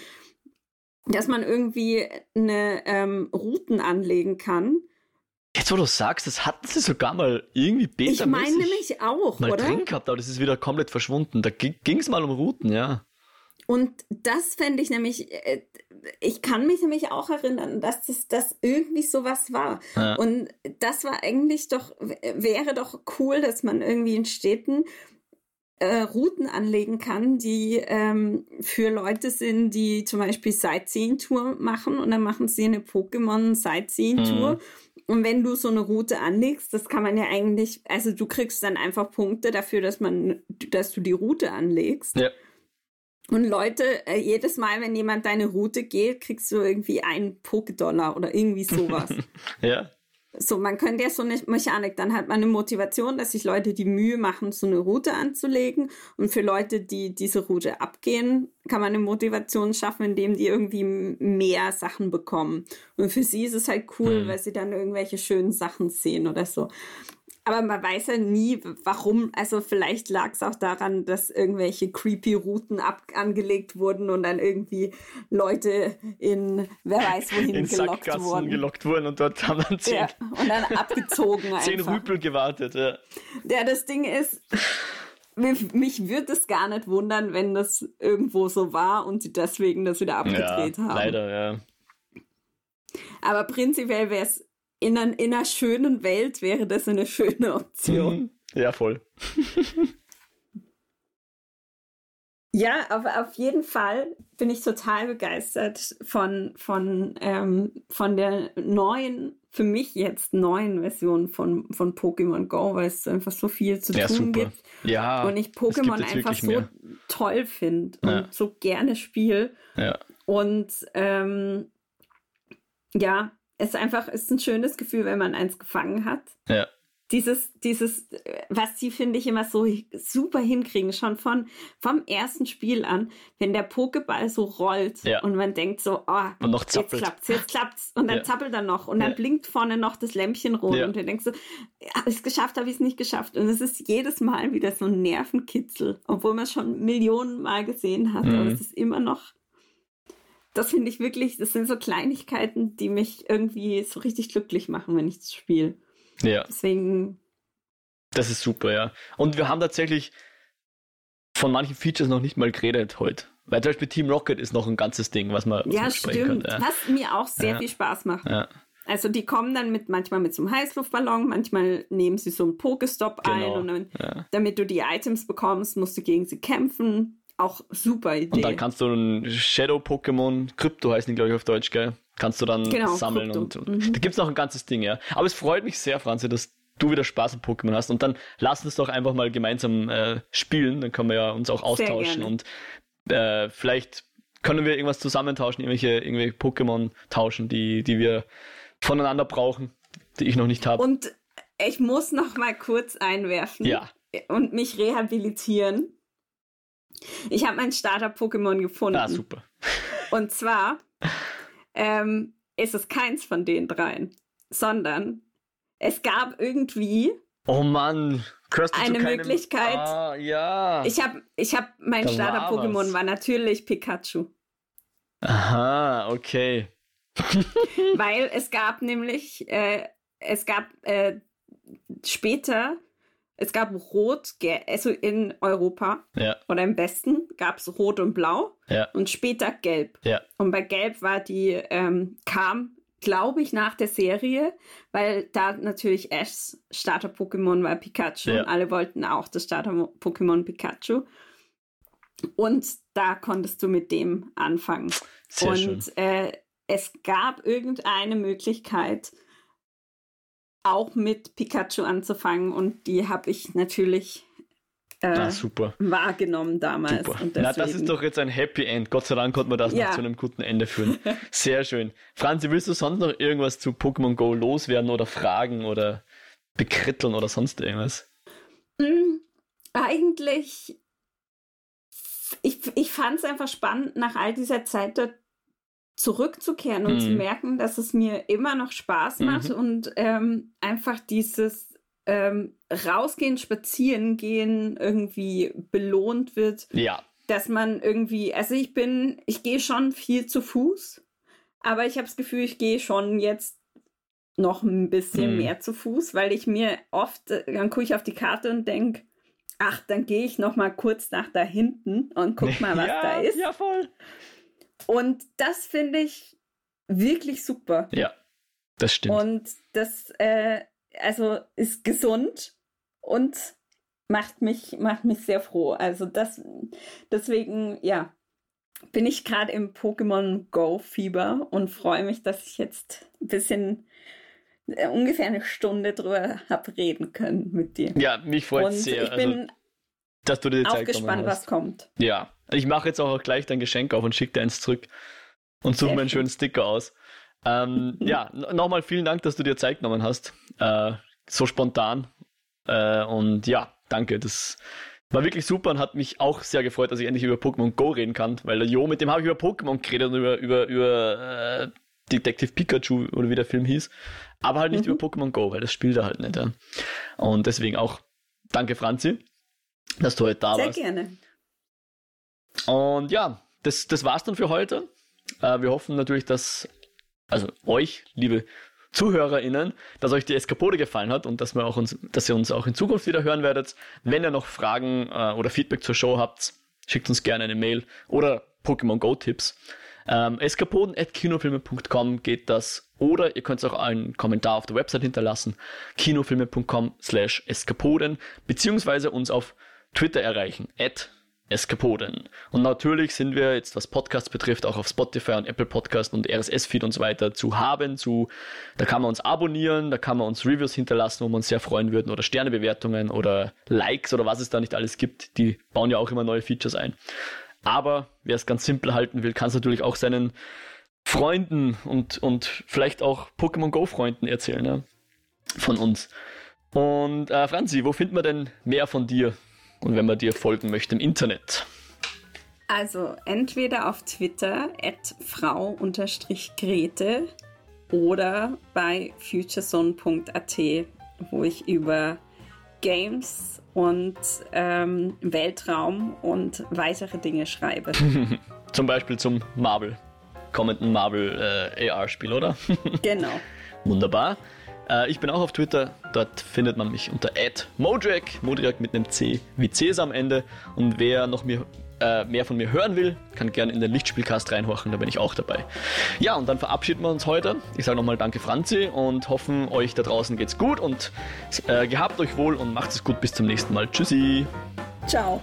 dass man irgendwie eine ähm, Routen anlegen kann. Jetzt, wo du sagst, das hatten sie sogar mal irgendwie besser. Ich meine nämlich auch, mal oder? drin gehabt, aber das ist wieder komplett verschwunden. Da ging es mal um Routen, ja. Und das fände ich nämlich, äh, ich kann mich nämlich auch erinnern, dass das, das irgendwie sowas war. Ja. Und das war eigentlich doch, wäre doch cool, dass man irgendwie in Städten äh, Routen anlegen kann, die ähm, für Leute sind, die zum Beispiel Sightseeing-Tour machen und dann machen sie eine Pokémon-Sightseeing-Tour. Mhm. Und wenn du so eine Route anlegst, das kann man ja eigentlich, also du kriegst dann einfach Punkte dafür, dass man, dass du die Route anlegst. Ja. Und Leute, äh, jedes Mal, wenn jemand deine Route geht, kriegst du irgendwie einen Pokédollar oder irgendwie sowas. <laughs> ja. So, man könnte ja so eine Mechanik, dann hat man eine Motivation, dass sich Leute die Mühe machen, so eine Route anzulegen. Und für Leute, die diese Route abgehen, kann man eine Motivation schaffen, indem die irgendwie mehr Sachen bekommen. Und für sie ist es halt cool, mhm. weil sie dann irgendwelche schönen Sachen sehen oder so. Aber man weiß ja nie, warum. Also vielleicht lag es auch daran, dass irgendwelche creepy Routen ab angelegt wurden und dann irgendwie Leute in wer weiß wohin in gelockt Sackgassen wurden. gelockt wurden und dort haben dann zehn, ja, und dann abgezogen <laughs> zehn Rüpel gewartet. Ja. ja, das Ding ist, mich würde es gar nicht wundern, wenn das irgendwo so war und sie deswegen das wieder abgedreht ja, haben. Leider, ja. Aber prinzipiell wäre es in, ein, in einer schönen Welt wäre das eine schöne Option. Mhm. Ja, voll. <laughs> ja, aber auf jeden Fall bin ich total begeistert von, von, ähm, von der neuen, für mich jetzt neuen Version von, von Pokémon Go, weil es einfach so viel zu ja, tun super. gibt. Ja, und ich Pokémon einfach so mehr. toll finde und ja. so gerne spiele. Ja. Und ähm, ja, es ist einfach, ist ein schönes Gefühl, wenn man eins gefangen hat. Ja. Dieses, dieses, was sie, finde ich, immer so super hinkriegen, schon von, vom ersten Spiel an, wenn der Pokéball so rollt ja. und man denkt so, oh, und noch jetzt klappt's, jetzt klappt's. Und dann ja. zappelt er noch und dann ja. blinkt vorne noch das Lämpchen rot und du denkst so, habe ich es geschafft, habe ich es nicht geschafft. Und es ist jedes Mal wieder so ein Nervenkitzel, obwohl man es schon Millionen Mal gesehen hat. Mhm. Aber es ist immer noch das finde ich wirklich, das sind so Kleinigkeiten, die mich irgendwie so richtig glücklich machen, wenn ich das spiele. Ja. Deswegen. Das ist super, ja. Und wir haben tatsächlich von manchen Features noch nicht mal geredet heute. Weil zum Beispiel Team Rocket ist noch ein ganzes Ding, was man ja, stimmt. Könnte, ja. Was mir auch sehr ja. viel Spaß macht. Ja. Also die kommen dann mit manchmal mit so einem Heißluftballon, manchmal nehmen sie so einen Pokestop genau. ein und dann, damit du die Items bekommst, musst du gegen sie kämpfen. Auch super Idee. Und dann kannst du ein Shadow-Pokémon, Krypto heißen die, glaube ich, auf Deutsch, gell? Kannst du dann genau, sammeln Krypto. und, und mhm. da gibt's noch ein ganzes Ding, ja. Aber es freut mich sehr, Franzi, dass du wieder Spaß mit Pokémon hast. Und dann lass uns doch einfach mal gemeinsam äh, spielen. Dann können wir ja uns auch austauschen und äh, vielleicht können wir irgendwas zusammentauschen, irgendwelche, irgendwelche Pokémon tauschen, die, die wir voneinander brauchen, die ich noch nicht habe. Und ich muss noch mal kurz einwerfen Ja. und mich rehabilitieren. Ich habe mein Starter-Pokémon gefunden. Ah, super. <laughs> Und zwar ähm, ist es keins von den dreien, sondern es gab irgendwie, Oh Mann, Eine. Möglichkeit. Ah, ja. ich habe, ich habe, mein Starter-Pokémon war natürlich Pikachu. Aha, okay. <laughs> Weil es gab nämlich, äh, es gab äh, später, es gab Rot, also in Europa Ja, oder im Westen gab es Rot und Blau ja, und später Gelb. ja. Und bei Gelb war die, ähm, kam, glaube ich, nach der Serie, weil da natürlich Ashs Starter-Pokémon war Pikachu und alle wollten auch das Starter-Pokémon Pikachu. Und da konntest du mit dem anfangen. Sehr schön. und äh, es gab irgendeine Möglichkeit, auch mit Pikachu anzufangen und die habe ich natürlich äh, Ah, super. wahrgenommen damals. Super. Und Na, das ist doch jetzt ein Happy End. Gott sei Dank konnte man das Ja. noch zu einem guten Ende führen. <laughs> Sehr schön. Franzi, willst du sonst noch irgendwas zu Pokémon Go loswerden oder fragen oder bekritteln oder sonst irgendwas? Mm, Eigentlich, ich, ich fand es einfach spannend, nach all dieser Zeit dort zurückzukehren und Mhm. zu merken, dass es mir immer noch Spaß macht Mhm. und ähm, einfach dieses ähm, Rausgehen, Spazieren gehen irgendwie belohnt wird, Ja, dass man irgendwie, also ich bin, ich gehe schon viel zu Fuß, aber ich habe das Gefühl, ich gehe schon jetzt noch ein bisschen Mhm. mehr zu Fuß, weil ich mir oft, äh, dann gucke ich auf die Karte und denke, ach, dann gehe ich noch mal kurz nach da hinten und guck mal, was <laughs> ja, da ist. Ja, voll. Und das finde ich wirklich super. Ja, das stimmt. Und das, äh, also ist gesund und macht mich, macht mich sehr froh. Also das, deswegen, ja, bin ich gerade im Pokémon Go Fieber und freue mich, dass ich jetzt ein bisschen, äh, ungefähr eine Stunde drüber habe reden können mit dir. ja, mich freut und sehr, ich also, bin dass du dir auch Zeit gespannt, was kommt. Ja, ich mache jetzt auch gleich dein Geschenk auf und schicke dir eins zurück und suche Sehr mir einen schön. schönen Sticker aus. Ähm, <laughs> ja, nochmal vielen Dank, dass du dir Zeit genommen hast. Äh, so spontan. Äh, und ja, danke. Das war wirklich super und hat mich auch sehr gefreut, dass ich endlich über Pokémon Go reden kann, weil der Jo, mit dem habe ich über Pokémon geredet und über, über, über äh, Detective Pikachu oder wie der Film hieß. Aber halt nicht Mhm. über Pokémon Go, weil das spielt er halt nicht. Ja. Und deswegen auch danke, Franzi, dass du heute da Sehr warst. gerne. Und ja, das, das war's dann für heute. Äh, wir hoffen natürlich, dass, also euch, liebe ZuhörerInnen, dass euch die Eskapode gefallen hat und dass, wir auch uns, dass ihr uns auch in Zukunft wieder hören werdet. Wenn ihr noch Fragen äh, oder Feedback zur Show habt, schickt uns gerne eine Mail oder Pokémon Go Tipps. Ähm, eskapoden.kinofilme.com geht das. Oder ihr könnt auch einen Kommentar auf der Website hinterlassen, kinofilme.com slash eskapoden, beziehungsweise uns auf Twitter erreichen, at Eskapoden. Und natürlich sind wir jetzt, was Podcasts betrifft, auch auf Spotify und Apple Podcast und RSS-Feed und so weiter zu haben. Zu, da kann man uns abonnieren, da kann man uns Reviews hinterlassen, wo wir uns sehr freuen würden, oder Sternebewertungen oder Likes oder was es da nicht alles gibt. Die bauen ja auch immer neue Features ein. Aber wer es ganz simpel halten will, kann es natürlich auch seinen Freunden und, und vielleicht auch Pokémon Go-Freunden erzählen, ja? von uns. Und äh, Franzi, wo findet man denn mehr von dir? Und wenn man dir folgen möchte im Internet? Also entweder auf Twitter at frau-grete oder bei futurezone.at, wo ich über Games und ähm, Weltraum und weitere Dinge schreibe. <laughs> Zum Beispiel zum Marvel, kommenden Marvel äh, AR-Spiel, oder? <laughs> genau. Wunderbar. Äh, ich bin auch auf Twitter. Dort findet man mich unter @modrak, Modrak mit einem C wie Cs am Ende. Und wer noch mehr, äh, mehr von mir hören will, kann gerne in den Lichtspielcast reinhorchen. Da bin ich auch dabei. Ja, und dann verabschieden wir uns heute. Ich sage nochmal Danke, Franzi, und hoffen euch da draußen geht's gut und äh, gehabt euch wohl und macht es gut. Bis zum nächsten Mal. Tschüssi. Ciao.